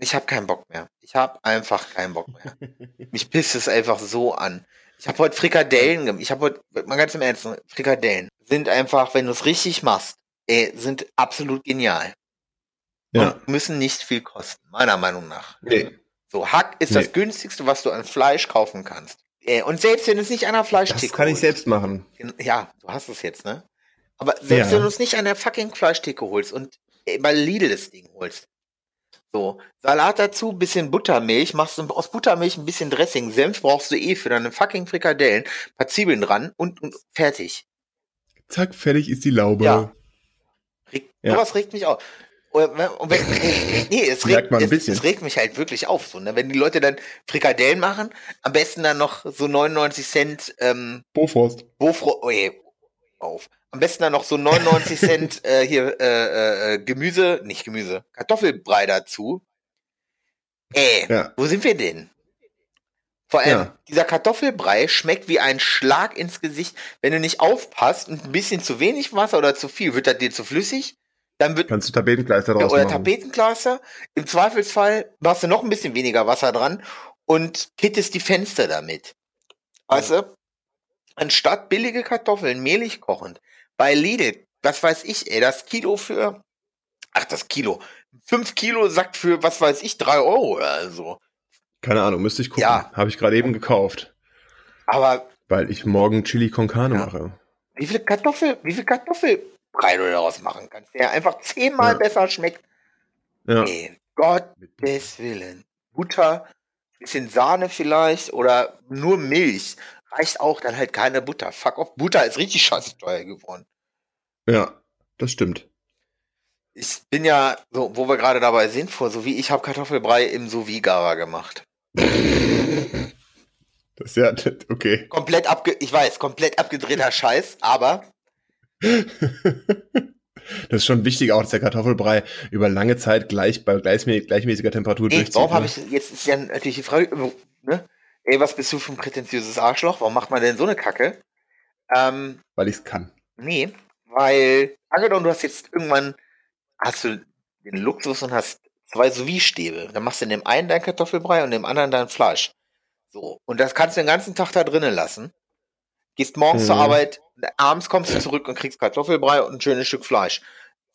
Ich habe keinen Bock mehr. Ich habe einfach keinen Bock mehr. Mich pisst es einfach so an. Ich habe heute Frikadellen gemacht. Ich habe heute, mal ganz im Ernst, Frikadellen sind einfach, wenn du es richtig machst, ey, sind absolut genial. Ja. Und müssen nicht viel kosten, meiner Meinung nach. Nee. So, Hack ist nee. das günstigste, was du an Fleisch kaufen kannst. Und selbst wenn es nicht an der Fleischtheke Das kann ich selbst machen. Ja, du hast es jetzt, ne? Aber selbst ja. wenn du es nicht an der fucking Fleischtheke holst und bei Lidl das Ding holst, so, Salat dazu, bisschen Buttermilch, machst du aus Buttermilch ein bisschen Dressing, Senf brauchst du eh für deine fucking Frikadellen, paar Zwiebeln dran und, und fertig. Zack, fertig ist die Laube. Ja. Reg, ja. Sowas regt mich auf. Und wenn, nee, es regt, es, es, regt mich halt wirklich auf. So, ne? Wenn die Leute dann Frikadellen machen, am besten dann noch so 99 Cent ähm, Bofrost. Bofrost, oh, ey, auf. Am besten dann noch so 99 Cent äh, hier äh, äh, Gemüse, nicht Gemüse, Kartoffelbrei dazu. Ey, ja. wo sind wir denn? Vor allem, ja. dieser Kartoffelbrei schmeckt wie ein Schlag ins Gesicht. Wenn du nicht aufpasst und ein bisschen zu wenig Wasser oder zu viel, wird das dir zu flüssig. Dann wird, Kannst du Tapetenkleister draus ja, Oder machen. Tapetenkleister. Im Zweifelsfall machst du noch ein bisschen weniger Wasser dran und kittest die Fenster damit. Weißt du? Anstatt billige Kartoffeln mehlig kochend, bei Lidl, was weiß ich, ey, das Kilo für, ach, das Kilo, fünf Kilo sagt für, was weiß ich, drei Euro oder so. Keine Ahnung, müsste ich gucken. Ja. Habe ich gerade eben gekauft. Aber. Weil ich morgen Chili con Carne ja. mache. Wie viel Kartoffel, wie viel Kartoffelbrei du daraus machen kannst, der einfach zehnmal ja. besser schmeckt. Ja. Nee, Gottes Willen. Butter, bisschen Sahne vielleicht oder nur Milch reicht auch dann halt keine Butter. Fuck off. Butter ist richtig scheiße teuer geworden. Ja, das stimmt. Ich bin ja, so, wo wir gerade dabei sind, vor so wie ich habe Kartoffelbrei im sous gemacht. Das ist ja, okay. Komplett abge, ich weiß, komplett abgedrehter Scheiß, aber. Das ist schon wichtig auch, dass der Kartoffelbrei über lange Zeit gleich bei gleichmäßiger Temperatur nee, durchzieht. Warum ne? habe ich, jetzt ist ja natürlich die Frage, ne? ey, was bist du für ein prätentiöses Arschloch? Warum macht man denn so eine Kacke? Ähm, weil ich es kann. Nee, weil, angenommen, du hast jetzt irgendwann, hast du den Luxus und hast zwei Sous-Stäbe. Dann machst du in dem einen dein Kartoffelbrei und in dem anderen dein Fleisch. So. Und das kannst du den ganzen Tag da drinnen lassen. Gehst morgens mhm. zur Arbeit, abends kommst du zurück und kriegst Kartoffelbrei und ein schönes Stück Fleisch.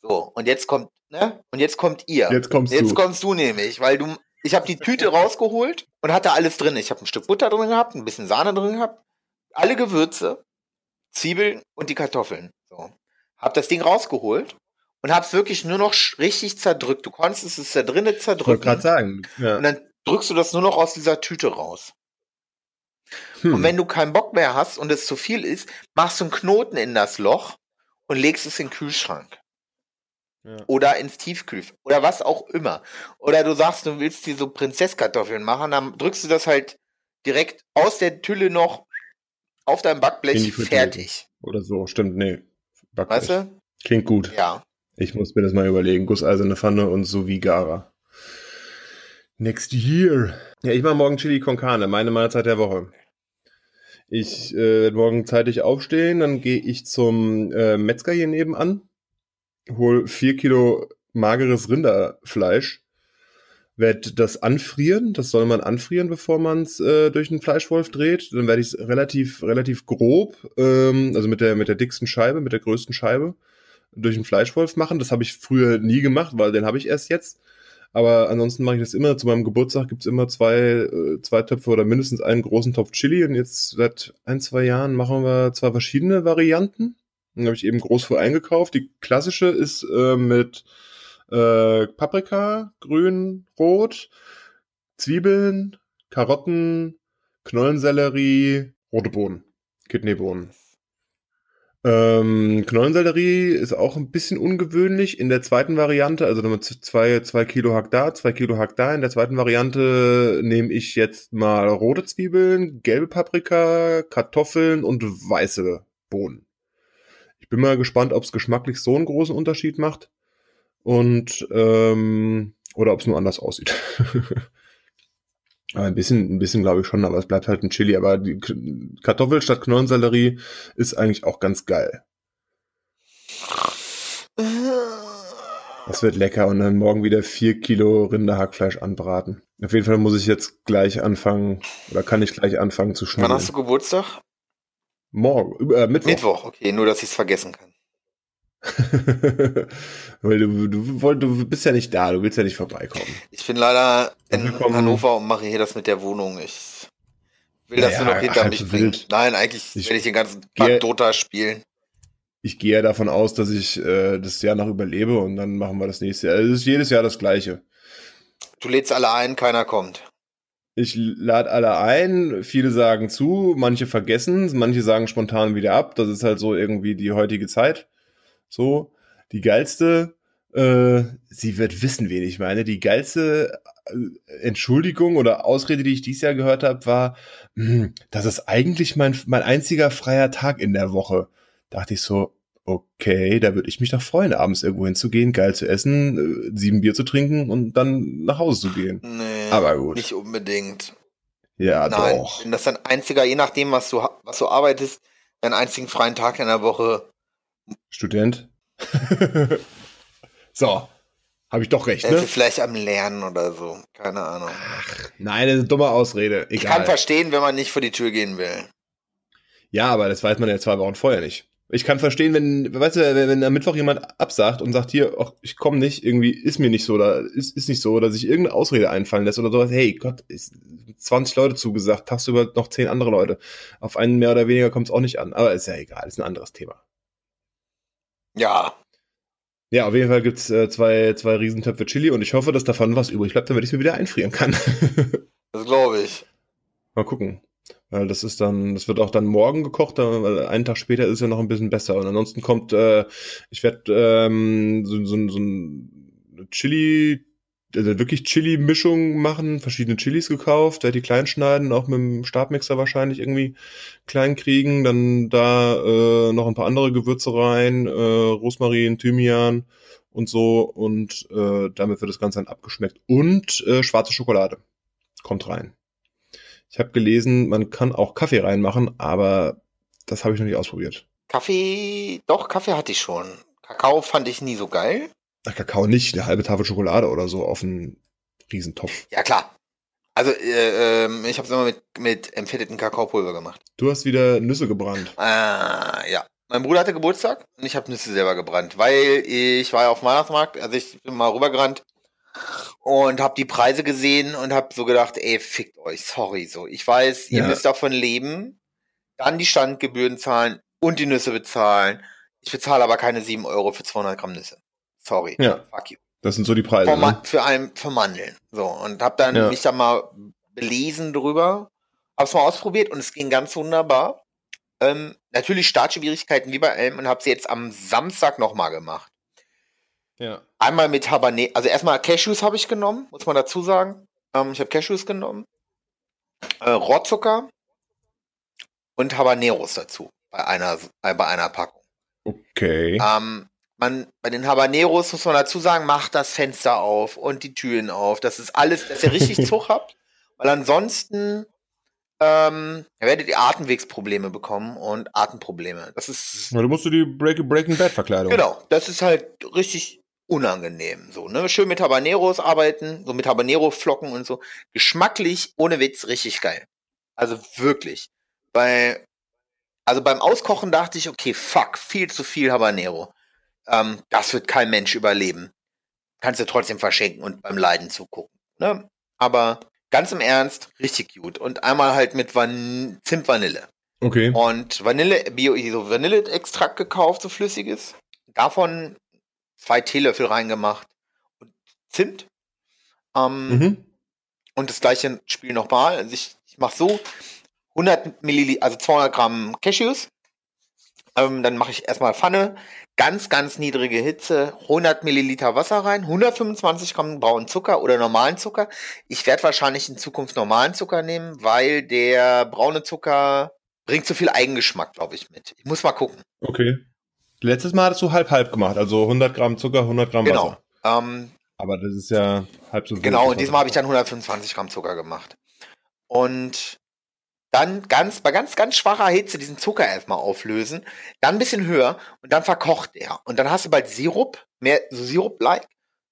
So. Und jetzt kommt, ne? Und jetzt kommt ihr. Jetzt kommst jetzt du. Jetzt kommst du nämlich, weil du ich habe die Tüte rausgeholt und hatte alles drin. Ich habe ein Stück Butter drin gehabt, ein bisschen Sahne drin gehabt, alle Gewürze, Zwiebeln und die Kartoffeln. So. Hab das Ding rausgeholt und hab's wirklich nur noch richtig zerdrückt. Du konntest es da drinnen zerdrücken. Ich wollte gerade sagen. Ja. Und dann drückst du das nur noch aus dieser Tüte raus. Hm. Und wenn du keinen Bock mehr hast und es zu viel ist, machst du einen Knoten in das Loch und legst es in den Kühlschrank. Oder ins Tiefkühl. Oder was auch immer. Oder du sagst, du willst dir so Prinzesskartoffeln machen, dann drückst du das halt direkt aus der Tülle noch auf dein Backblech fertig. Oder so, stimmt, nee. Backblech. Weißt du? Klingt gut. Ja. Ich muss mir das mal überlegen. Gusseiserne Pfanne und so wie Gara. Next year. Ja, ich mache morgen Chili con Carne, meine Mahlzeit der Woche. Ich äh, werde morgen zeitig aufstehen, dann gehe ich zum äh, Metzger hier nebenan hol vier Kilo mageres Rinderfleisch, werde das anfrieren. Das soll man anfrieren, bevor man es äh, durch den Fleischwolf dreht. Dann werde ich es relativ, relativ grob, ähm, also mit der, mit der dicksten Scheibe, mit der größten Scheibe, durch den Fleischwolf machen. Das habe ich früher nie gemacht, weil den habe ich erst jetzt. Aber ansonsten mache ich das immer. Zu meinem Geburtstag gibt's immer zwei, äh, zwei Töpfe oder mindestens einen großen Topf Chili. Und jetzt seit ein, zwei Jahren machen wir zwei verschiedene Varianten. Den habe ich eben groß für eingekauft. Die klassische ist äh, mit Äh, Paprika, grün, rot, Zwiebeln, Karotten, Knollensellerie, rote Bohnen, Kidneybohnen. Ähm, Knollensellerie ist auch ein bisschen ungewöhnlich in der zweiten Variante. Also zwei, zwei Kilo Hack da, zwei Kilo Hack da. In der zweiten Variante nehme ich jetzt mal rote Zwiebeln, gelbe Paprika, Kartoffeln und weiße Bohnen. Ich bin mal gespannt, ob es geschmacklich so einen großen Unterschied macht. Und ähm, oder ob es nur anders aussieht. Aber ein bisschen, ein bisschen glaube ich schon, aber es bleibt halt ein Chili. Aber die Kartoffel statt Knollensellerie ist eigentlich auch ganz geil. Das wird lecker und dann morgen wieder vier Kilo Rinderhackfleisch anbraten. Auf jeden Fall muss ich jetzt gleich anfangen, oder kann ich gleich anfangen zu schneiden. Wann hast du Geburtstag? Morgen, äh, Mittwoch. Mittwoch, okay, nur dass ich es vergessen kann. Weil du, du, du bist ja nicht da, du willst ja nicht vorbeikommen. Ich bin leider in Hannover und mache hier das mit der Wohnung. Ich will das ja, nur noch hinter mich bringen. Nein, eigentlich ich will ich den ganzen Tag Dota spielen. Ich gehe ja davon aus, dass ich äh, das Jahr noch überlebe und dann machen wir das nächste Jahr. Es ist jedes Jahr das gleiche. Du lädst alle ein, keiner kommt. Ich lade alle ein, viele sagen zu, manche vergessen, manche sagen spontan wieder ab. Das ist halt so irgendwie die heutige Zeit. So, die geilste, äh, sie wird wissen, wen ich meine, die geilste äh, Entschuldigung oder Ausrede, die ich dieses Jahr gehört habe, war, hm, das ist eigentlich mein, mein einziger freier Tag in der Woche. Dachte ich so, okay, da würde ich mich doch freuen, abends irgendwo hinzugehen, geil zu essen, äh, sieben Bier zu trinken und dann nach Hause zu gehen. Nee, aber gut. Nicht unbedingt. Ja, Nein, doch. Wenn das dein einziger, je nachdem, was du, was du arbeitest, deinen einzigen freien Tag in der Woche Student. so, habe ich doch recht, ne? Vielleicht am Lernen oder so, keine Ahnung. Ach, nein, das ist eine dumme Ausrede. Egal. Ich kann verstehen, wenn man nicht vor die Tür gehen will. Ja, aber das weiß man ja zwei Wochen vorher nicht. Ich kann verstehen, wenn, weißt du, wenn, wenn am Mittwoch jemand absagt und sagt hier, ach, ich komme nicht, irgendwie ist mir nicht so oder ist, ist nicht so oder sich irgendeine Ausrede einfallen lässt oder sowas, hey Gott, ist 20 Leute zugesagt, tagsüber noch 10 andere Leute. Auf einen mehr oder weniger kommt es auch nicht an. Aber ist ja egal, ist ein anderes Thema. Ja. Ja, auf jeden Fall gibt's äh, zwei, zwei Riesentöpfe Chili und ich hoffe, dass davon was übrig bleibt, damit ich es mir wieder einfrieren kann. das glaube ich. Mal gucken. Weil das ist dann, das wird auch dann morgen gekocht, weil einen Tag später ist ja noch ein bisschen besser. Und ansonsten kommt, äh, ich werde ähm, so, so, so ein Chili also wirklich Chili-Mischung machen, verschiedene Chilis gekauft, der die klein schneiden, auch mit dem Stabmixer wahrscheinlich irgendwie klein kriegen, dann da äh, noch ein paar andere Gewürze rein, äh, Rosmarin, Thymian und so und äh, damit wird das Ganze dann abgeschmeckt und äh, schwarze Schokolade kommt rein. Ich habe gelesen, man kann auch Kaffee reinmachen, aber das habe ich noch nicht ausprobiert. Kaffee, doch, Kaffee hatte ich schon. Kakao fand ich nie so geil. Ach, Kakao nicht, eine halbe Tafel Schokolade oder so auf einen Riesentopf. Ja, klar. Also, äh, äh, ich habe es immer mit, mit empfetteten Kakaopulver gemacht. Du hast wieder Nüsse gebrannt. Ah, ja. Mein Bruder hatte Geburtstag und ich habe Nüsse selber gebrannt, weil ich war ja auf dem Weihnachtsmarkt, also ich bin mal rübergerannt und habe die Preise gesehen und habe so gedacht, ey, fickt euch, sorry so. Ich weiß, ihr ja. müsst davon leben, dann die Standgebühren zahlen und die Nüsse bezahlen. Ich bezahle aber keine 7 Euro für 200 Gramm Nüsse. Sorry. Ja. Fuck you. Das sind so die Preise. Für, ne? für einen, für Mandeln. So. Und hab dann ja. mich da mal belesen drüber. Hab's mal ausprobiert und es ging ganz wunderbar. Ähm, natürlich Startschwierigkeiten wie bei allem und hab's jetzt am Samstag nochmal gemacht. Ja. Einmal mit Habanero, also erstmal Cashews habe ich genommen, muss man dazu sagen. Ähm, ich habe Cashews genommen. Äh, Rohrzucker und Habaneros dazu bei einer, äh, bei einer Packung. Okay. Ähm, man, bei den Habaneros muss man dazu sagen, macht das Fenster auf und die Türen auf. Das ist alles, dass ihr richtig Zug habt. Weil ansonsten ähm, werdet ihr Atemwegsprobleme bekommen und Atemprobleme. Das ist. Ja, du musst du die Break Breaking Bad Verkleidung. Genau, das ist halt richtig unangenehm. So, ne? Schön mit Habaneros arbeiten, so mit Habanero-Flocken und so. Geschmacklich, ohne Witz, richtig geil. Also wirklich. Bei, also beim Auskochen dachte ich, okay, fuck, viel zu viel Habanero. Ähm, das wird kein Mensch überleben. Kannst du trotzdem verschenken und beim Leiden zugucken. Ne? Aber ganz im Ernst, richtig gut. Und einmal halt mit Van Zimt Vanille. Okay. Und Vanille, Bio, so Vanilleextrakt gekauft, so flüssiges. Davon zwei Teelöffel reingemacht. Zimt. Ähm, Mhm. Und das gleiche Spiel nochmal. Also ich, ich mache so 100 Milliliter, also 200 Gramm Cashews. Ähm, dann mache ich erstmal Pfanne, ganz, ganz niedrige Hitze, 100 Milliliter Wasser rein, 125 Gramm braunen Zucker oder normalen Zucker. Ich werde wahrscheinlich in Zukunft normalen Zucker nehmen, weil der braune Zucker bringt zu viel Eigengeschmack, glaube ich, mit. Ich muss mal gucken. Okay. Letztes Mal hattest du halb-halb gemacht, also 100 Gramm Zucker, 100 Gramm Genau. Wasser. Ähm, Aber das ist ja halb so viel. Genau, und diesmal habe ich dann 125 Gramm Zucker gemacht. Und dann ganz, bei ganz, ganz schwacher Hitze diesen Zucker erstmal auflösen, dann ein bisschen höher und dann verkocht er. Und dann hast du bald Sirup, mehr so Sirup-like,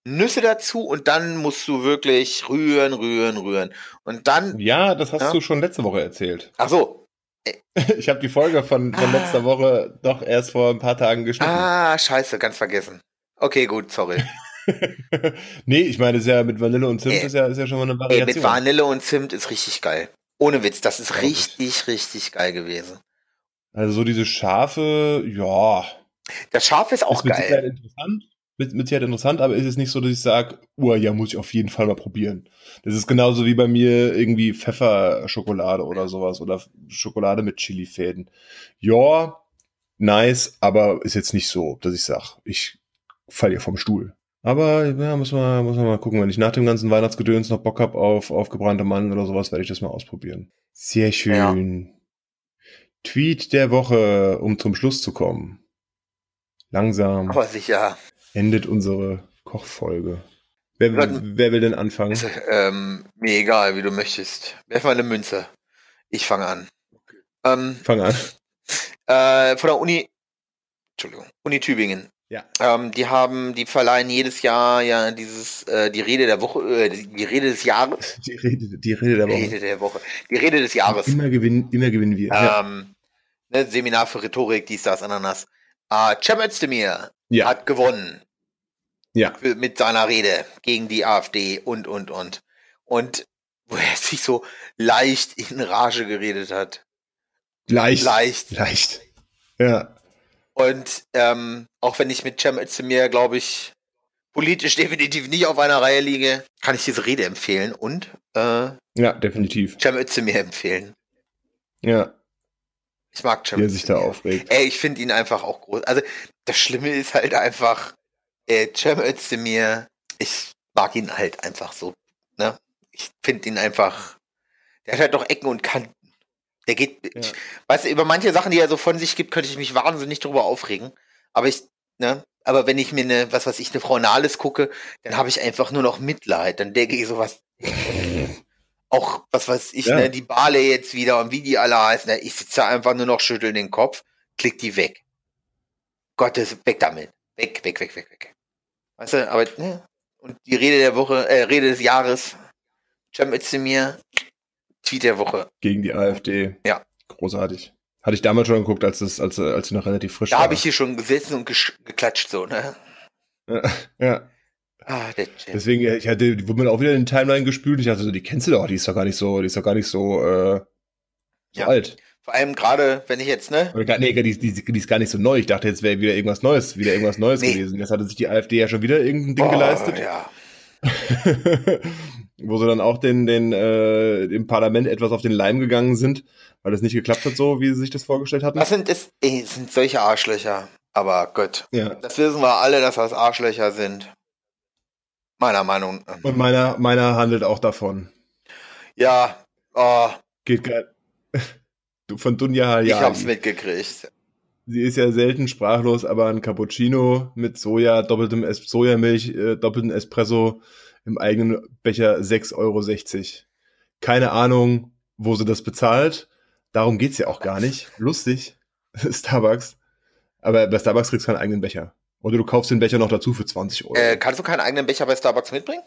Nüsse dazu und dann musst du wirklich rühren, rühren, rühren. Und dann, Ja, das hast Ja. du schon letzte Woche erzählt. ach so, Ich habe die Folge von, von Ah. letzter Woche doch erst vor ein paar Tagen geschnitten. ah, scheiße, ganz vergessen. Okay, gut, sorry. nee, ich meine, ist ja mit Vanille und Zimt Äh, ist, ja, ist ja schon mal eine Variation. mit Vanille und Zimt ist richtig geil. Ohne Witz, das ist ich. richtig, richtig geil gewesen. Also so diese scharfe, ja, Das Scharf ist auch ist mit Sicherheit geil. interessant. Mit, mit Sicherheit interessant, aber ist es nicht so, dass ich sage, oh ja, muss ich auf jeden Fall mal probieren. Das ist genauso wie bei mir irgendwie Pfefferschokolade oder sowas oder Schokolade mit Chilifäden. Ja, nice, aber ist jetzt nicht so, dass ich sage, ich falle hier vom Stuhl. Aber ja, muss man, muss man mal gucken. Wenn ich nach dem ganzen Weihnachtsgedöns noch Bock hab auf, auf gebrannte Mandeln oder sowas, werde ich das mal ausprobieren. Sehr schön. Tweet der Woche, um zum Schluss zu kommen. Langsam Aber sicher. endet unsere Kochfolge. Wer, Ja. wer will denn anfangen? Ist, ähm, mir egal, wie du möchtest. Werf mal eine Münze. Ich fange an. Ähm, Fang an. äh, von der Uni, Entschuldigung, Uni Tübingen. Ja. Ähm, die haben, die verleihen jedes Jahr ja dieses, äh, die Rede der Woche, äh, die die Rede des Jahres. Die Rede, die Rede der Woche. Rede der Woche. Die Rede des Jahres. Immer gewinnen, immer gewinnen wir. Ja. Ähm, ne, Seminar für Rhetorik, dies, das, Ananas. Äh, Cem Özdemir ja. hat gewonnen. Ja. für- Mit seiner Rede gegen die AfD und, und, und. Und wo er sich so leicht in Rage geredet hat. Leicht. Leicht. Leicht. Ja. Und ähm, auch wenn ich mit Cem Özdemir, glaube ich, politisch definitiv nicht auf einer Reihe liege, kann ich diese Rede empfehlen und äh, Ja, definitiv. Cem Özdemir empfehlen. Ja. Ich mag Cem Wie er sich da aufregt. Ey, ich finde ihn einfach auch groß. Also das Schlimme ist halt einfach, äh, Cem Özdemir, ich mag ihn halt einfach so. Ne? Ich finde ihn einfach, der hat halt doch Ecken und Kanten. Der geht, Ja. ich, weißt du, über manche Sachen, die er so von sich gibt, könnte ich mich wahnsinnig drüber aufregen. Aber ich, ne, aber wenn ich mir eine, was weiß ich, eine Frau Nahles gucke, dann habe ich einfach nur noch Mitleid. Dann denke ich sowas. Auch, was weiß ich, Ja. ne, die Bale jetzt wieder und wie die alle heißen, ne, ich sitze da einfach nur noch schütteln den Kopf, klick die weg. Gottes, weg damit. Weg, weg, weg, weg, weg. Weißt du, aber, ne, und die Rede der Woche, äh, Rede des Jahres, Cem Özdemir, Tweet der Woche. Gegen die AfD. Ja. Großartig. Hatte ich damals schon geguckt, als es, als, als sie noch relativ frisch Da war. habe ich hier schon gesessen und geklatscht, so, ne. ja. Ah, der Cem. Deswegen, ich hatte, die wurde mir auch wieder in den Timeline gespült. Ich dachte so, die kennst du doch, die ist doch gar nicht so, die ist doch gar nicht so, äh, so Ja. alt. Vor allem gerade, wenn ich jetzt, ne, Oder nee, die, die, die ist gar nicht so neu. Ich dachte, jetzt wäre wieder irgendwas Neues, wieder irgendwas Neues Nee. gewesen. Jetzt hatte sich die AfD ja schon wieder irgendein Ding oh, geleistet. Ja. Wo sie dann auch den, den, äh, dem Parlament etwas auf den Leim gegangen sind, weil das nicht geklappt hat, so wie sie sich das vorgestellt hatten. Das sind, das, ey, sind solche Arschlöcher. Aber Gott, Ja. das wissen wir alle, dass das Arschlöcher sind. Meiner Meinung nach. Und meiner, meiner handelt auch davon. Ja, oh, Geht geil. Von Dunja ich hab's Hayali. mitgekriegt. Sie ist ja selten sprachlos, aber ein Cappuccino mit Soja, doppeltem es Sojamilch, äh, doppeltem Espresso im eigenen Becher 6,60 Euro. Keine Ahnung, wo sie das bezahlt. Darum geht's ja auch gar nicht. Lustig. Starbucks. Aber bei Starbucks kriegst du keinen eigenen Becher. Oder du kaufst den Becher noch dazu für 20 Euro. Äh, kannst du keinen eigenen Becher bei Starbucks mitbringen?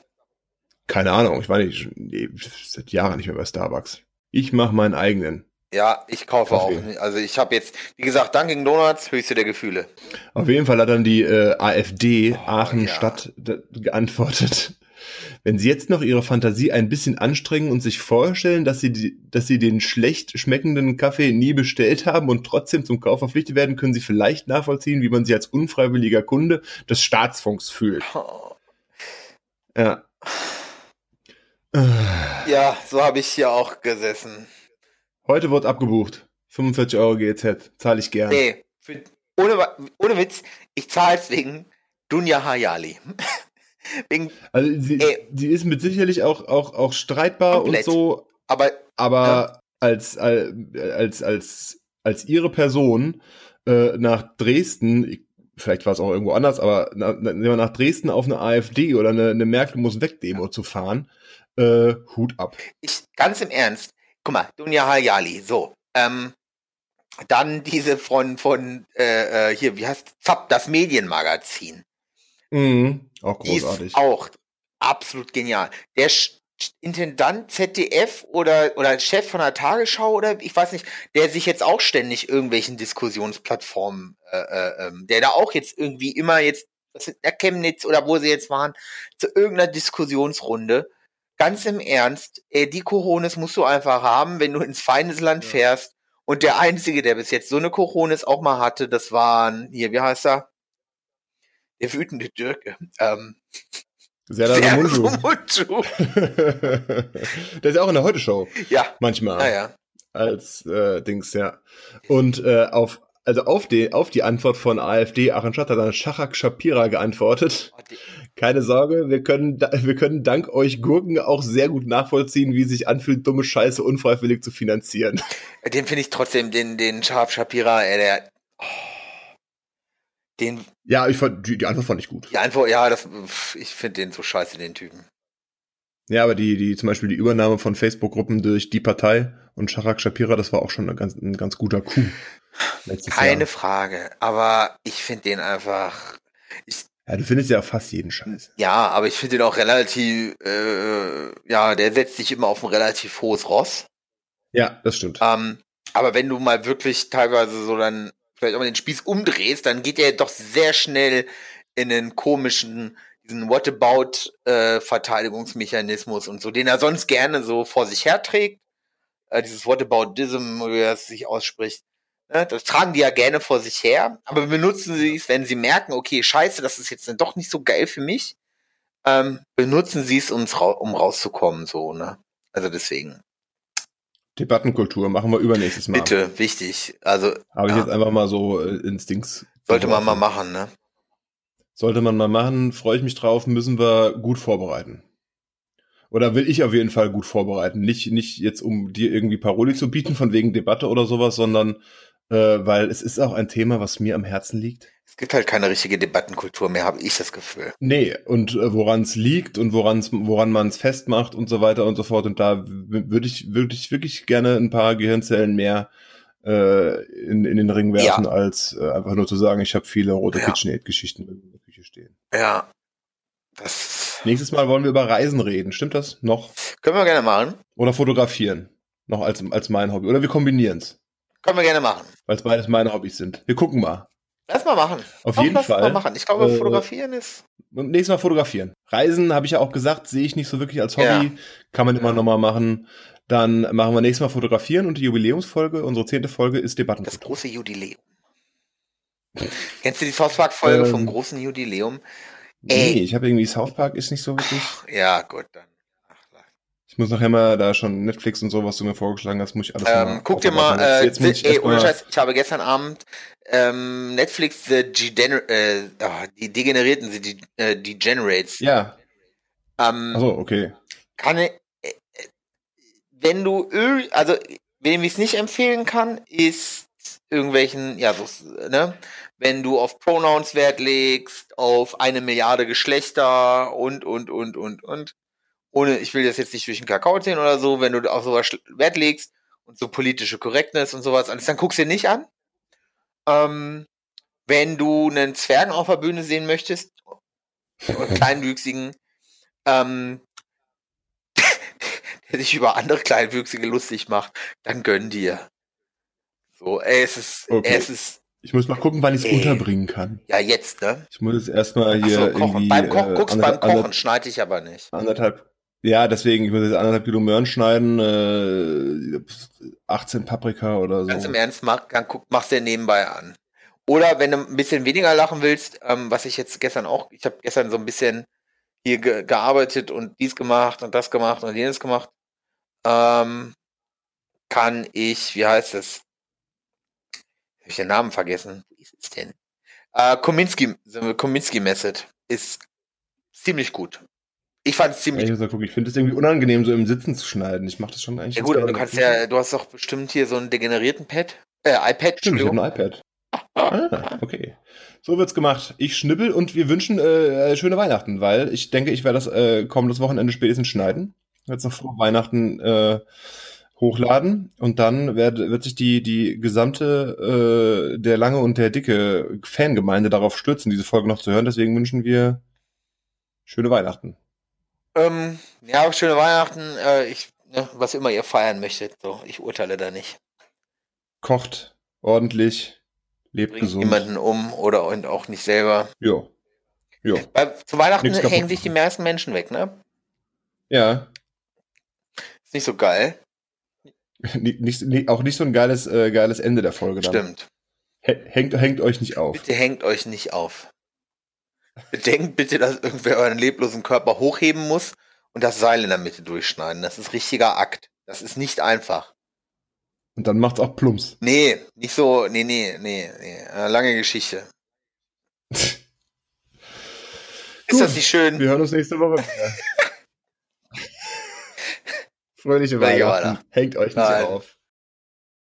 Keine Ahnung. Ich war nicht, nee, seit Jahren nicht mehr bei Starbucks. Ich mache meinen eigenen. Ja, ich kaufe Kaffee. auch nicht. Also ich habe jetzt, wie gesagt, Dunkin' Donuts, höchste der Gefühle. Auf jeden Fall hat dann die äh, AfD Oh, Aachen-Stadt d- geantwortet. Wenn Sie jetzt noch Ihre Fantasie ein bisschen anstrengen und sich vorstellen, dass Sie, die, dass Sie den schlecht schmeckenden Kaffee nie bestellt haben und trotzdem zum Kauf verpflichtet werden, können Sie vielleicht nachvollziehen, wie man sich als unfreiwilliger Kunde des Staatsfunks fühlt. Oh. Ja. Ja, so habe ich hier auch gesessen. Heute wird abgebucht. 45 Euro GZ. Zahle ich gern. Nee, für, ohne, ohne Witz, ich zahle es wegen Dunja Hayali. Wegen, also sie, sie, ist mit sicherlich auch, auch, auch streitbar komplett. und so. Aber, aber ja. als, als, als, als ihre Person äh, nach Dresden, vielleicht war es auch irgendwo anders, aber nach, nach Dresden auf eine AfD oder eine, eine Merkel muss weg Demo zu fahren, äh, Hut ab. Ich, ganz im Ernst, guck mal, Dunja Hayali, so, ähm, dann diese von, von äh, äh hier, wie heißt Zapp, das Medienmagazin. Mhm, auch großartig. auch absolut genial. Der Intendant ZDF oder, oder Chef von der Tagesschau oder ich weiß nicht, der sich jetzt auch ständig irgendwelchen Diskussionsplattformen, äh, äh, ähm, der da auch jetzt irgendwie immer jetzt, was ist der Chemnitz oder wo sie jetzt waren, zu irgendeiner Diskussionsrunde. Ganz im Ernst, ey, äh, die Corones musst du einfach haben, wenn du ins Feindesland ja. fährst. Und der Einzige, der bis jetzt so eine Corones auch mal hatte, das waren, hier, wie heißt er? Der wütende Dirk. Ähm, Serdar Munju. Der ist ja auch in der Heute-Show. Ja. Manchmal. Ja, ja. Als äh, Dings, ja. Und äh, auf, also auf die, auf die Antwort von AfD, Achenstadt hat dann Schachak Shapira geantwortet. Oh, Keine Sorge, wir können, wir können dank euch Gurken auch sehr gut nachvollziehen, wie sich anfühlt, dumme Scheiße unfreiwillig zu finanzieren. Den finde ich trotzdem, den, den Schachak Shapira, ey, der, oh den. Ja, ich fand, die, die Antwort fand ich gut. Die Antwort, ja, das, ich finde den so scheiße, den Typen. Ja, aber die, die, zum Beispiel die Übernahme von Facebook-Gruppen durch die Partei und Sharak Shapira, das war auch schon ein ganz, ein ganz guter Coup. Keine Jahr. Frage, aber ich finde den einfach. Ich, ja, du findest ja fast jeden Scheiß. Ja, aber ich finde den auch relativ, äh, ja, der setzt sich immer auf ein relativ hohes Ross. Ja, das stimmt. Ähm, aber wenn du mal wirklich teilweise so dann vielleicht auch mal den Spieß umdrehst, dann geht er doch sehr schnell in einen komischen, diesen Whatabouts-Verteidigungsmechanismus äh, und so, den er sonst gerne so vor sich herträgt. Äh, dieses Whataboutism, wie er es sich ausspricht. Ne? Das tragen die ja gerne vor sich her, aber benutzen sie es, wenn sie merken, okay, scheiße, das ist jetzt doch nicht so geil für mich, ähm, benutzen sie es, um rauszukommen, so, ne? Also deswegen. Debattenkultur machen wir übernächstes Mal. Bitte, wichtig. Also habe ich ja. jetzt einfach mal so äh, Instincts. Sollte man mal machen, ne? Sollte man mal machen, freue ich mich drauf, müssen wir gut vorbereiten. Oder will ich auf jeden Fall gut vorbereiten. Nicht, nicht jetzt, um dir irgendwie Paroli zu bieten, von wegen Debatte oder sowas, sondern äh, weil es ist auch ein Thema, was mir am Herzen liegt. Es gibt halt keine richtige Debattenkultur mehr, habe ich das Gefühl. Nee, und äh, woran es liegt und woran's, woran man es festmacht und so weiter und so fort. Und da würde ich, würde ich wirklich gerne ein paar Gehirnzellen mehr äh, in, in den Ring werfen, ja. als äh, einfach nur zu sagen, ich habe viele rote ja. KitchenAid-Geschichten in der Küche stehen. Ja. Das Nächstes Mal wollen wir über Reisen reden. Stimmt das noch? Können wir gerne machen. Oder fotografieren. Noch als, als mein Hobby. Oder wir kombinieren es. Können wir gerne machen. Weil es beides meine Hobbys sind. Wir gucken mal. Lass mal machen. Auf Komm, jeden Fall. Mal machen. Ich glaube, äh, fotografieren ist. Nächstes Mal fotografieren. Reisen, habe ich ja auch gesagt, sehe ich nicht so wirklich als Hobby. Ja. Kann man immer ja. nochmal machen. Dann machen wir nächstes Mal fotografieren und die Jubiläumsfolge, unsere zehnte Folge ist Debatten. Das große Jubiläum. Kennst du die South Park-Folge ähm, vom großen Jubiläum? Nee, Ey. ich habe irgendwie South Park ist nicht so wirklich. Ja, gut, dann. Ich muss nachher mal da schon Netflix und so, was du mir vorgeschlagen hast, muss ich alles ähm, mal Guck dir mal, äh, jetzt, jetzt ey, ohne Scheiß, ich habe gestern Abend ähm, Netflix The Degener äh, oh, die Degenerierten, die äh, Degenerates. Ja. Ähm, Achso, okay. Kann ich, äh, wenn du also wem ich es nicht empfehlen kann, ist irgendwelchen, ja, so, ne, wenn du auf Pronouns Wert legst, auf eine Milliarde Geschlechter und, und, und, und, und, ohne, ich will das jetzt nicht durch den Kakao ziehen oder so, wenn du auf sowas Wert legst und so politische Korrektness und sowas alles, dann guckst du dir nicht an. Ähm, wenn du einen Zwergen auf der Bühne sehen möchtest, einen kleinwüchsigen, ähm, der sich über andere Kleinwüchsige lustig macht, dann gönn dir. So, ey, es ist, okay. es ist. Ich muss mal gucken, wann ich es unterbringen kann. Ja, jetzt, ne? Ich muss es erstmal hier. So, kochen. Beim Kochen, äh, guckst beim Kochen, schneide ich aber nicht. Anderthalb, ja, deswegen, ich muss jetzt anderthalb Kilo Möhren schneiden, äh, 18 Paprika oder so. Ganz im Ernst, mach, guck, machst du nebenbei an. Oder wenn du ein bisschen weniger lachen willst, ähm, was ich jetzt gestern auch, ich habe gestern so ein bisschen hier ge gearbeitet und dies gemacht und das gemacht und jenes gemacht, ähm, kann ich, wie heißt es? Habe ich den Namen vergessen? Wie ist es denn? Äh, Kominski, Kominski Method ist ziemlich gut. Ich fand es ziemlich. Ja, ich, ich finde es irgendwie unangenehm, so im Sitzen zu schneiden. Ich mache das schon eigentlich. Ja gut, aber du kannst ja, du hast doch bestimmt hier so einen degenerierten Pad, äh, iPad. Stimmt, ich habe ein iPad. ah, okay. So wird's gemacht. Ich schnibbel und wir wünschen äh, schöne Weihnachten, weil ich denke, ich werde das äh, kommendes Wochenende spätestens schneiden. Jetzt noch vor Weihnachten äh, hochladen und dann werd, wird sich die, die gesamte, äh, der lange und der dicke Fangemeinde darauf stürzen, diese Folge noch zu hören. Deswegen wünschen wir schöne Weihnachten. Ähm, ja, schöne Weihnachten. Äh, ich, ne, was immer ihr feiern möchtet. So, ich urteile da nicht. Kocht ordentlich, lebt Bringt gesund. niemanden um oder und auch nicht selber. Jo. Jo. Weil zu Weihnachten hängen sich die meisten Menschen weg, ne? Ja. Ist nicht so geil. Nicht, nicht, auch nicht so ein geiles, äh, geiles Ende der Folge dann. Stimmt. Hängt, hängt euch nicht auf. Bitte hängt euch nicht auf. Bedenkt bitte, dass irgendwer euren leblosen Körper hochheben muss und das Seil in der Mitte durchschneiden. Das ist richtiger Akt. Das ist nicht einfach. Und dann macht's auch Plumps. Nee, nicht so, nee, nee, nee, nee. Äh, lange Geschichte. Ist Gut. das nicht schön? Wir hören uns nächste Woche wieder. Fröhliche. Weihnachten. Hängt euch nicht Nein. auf.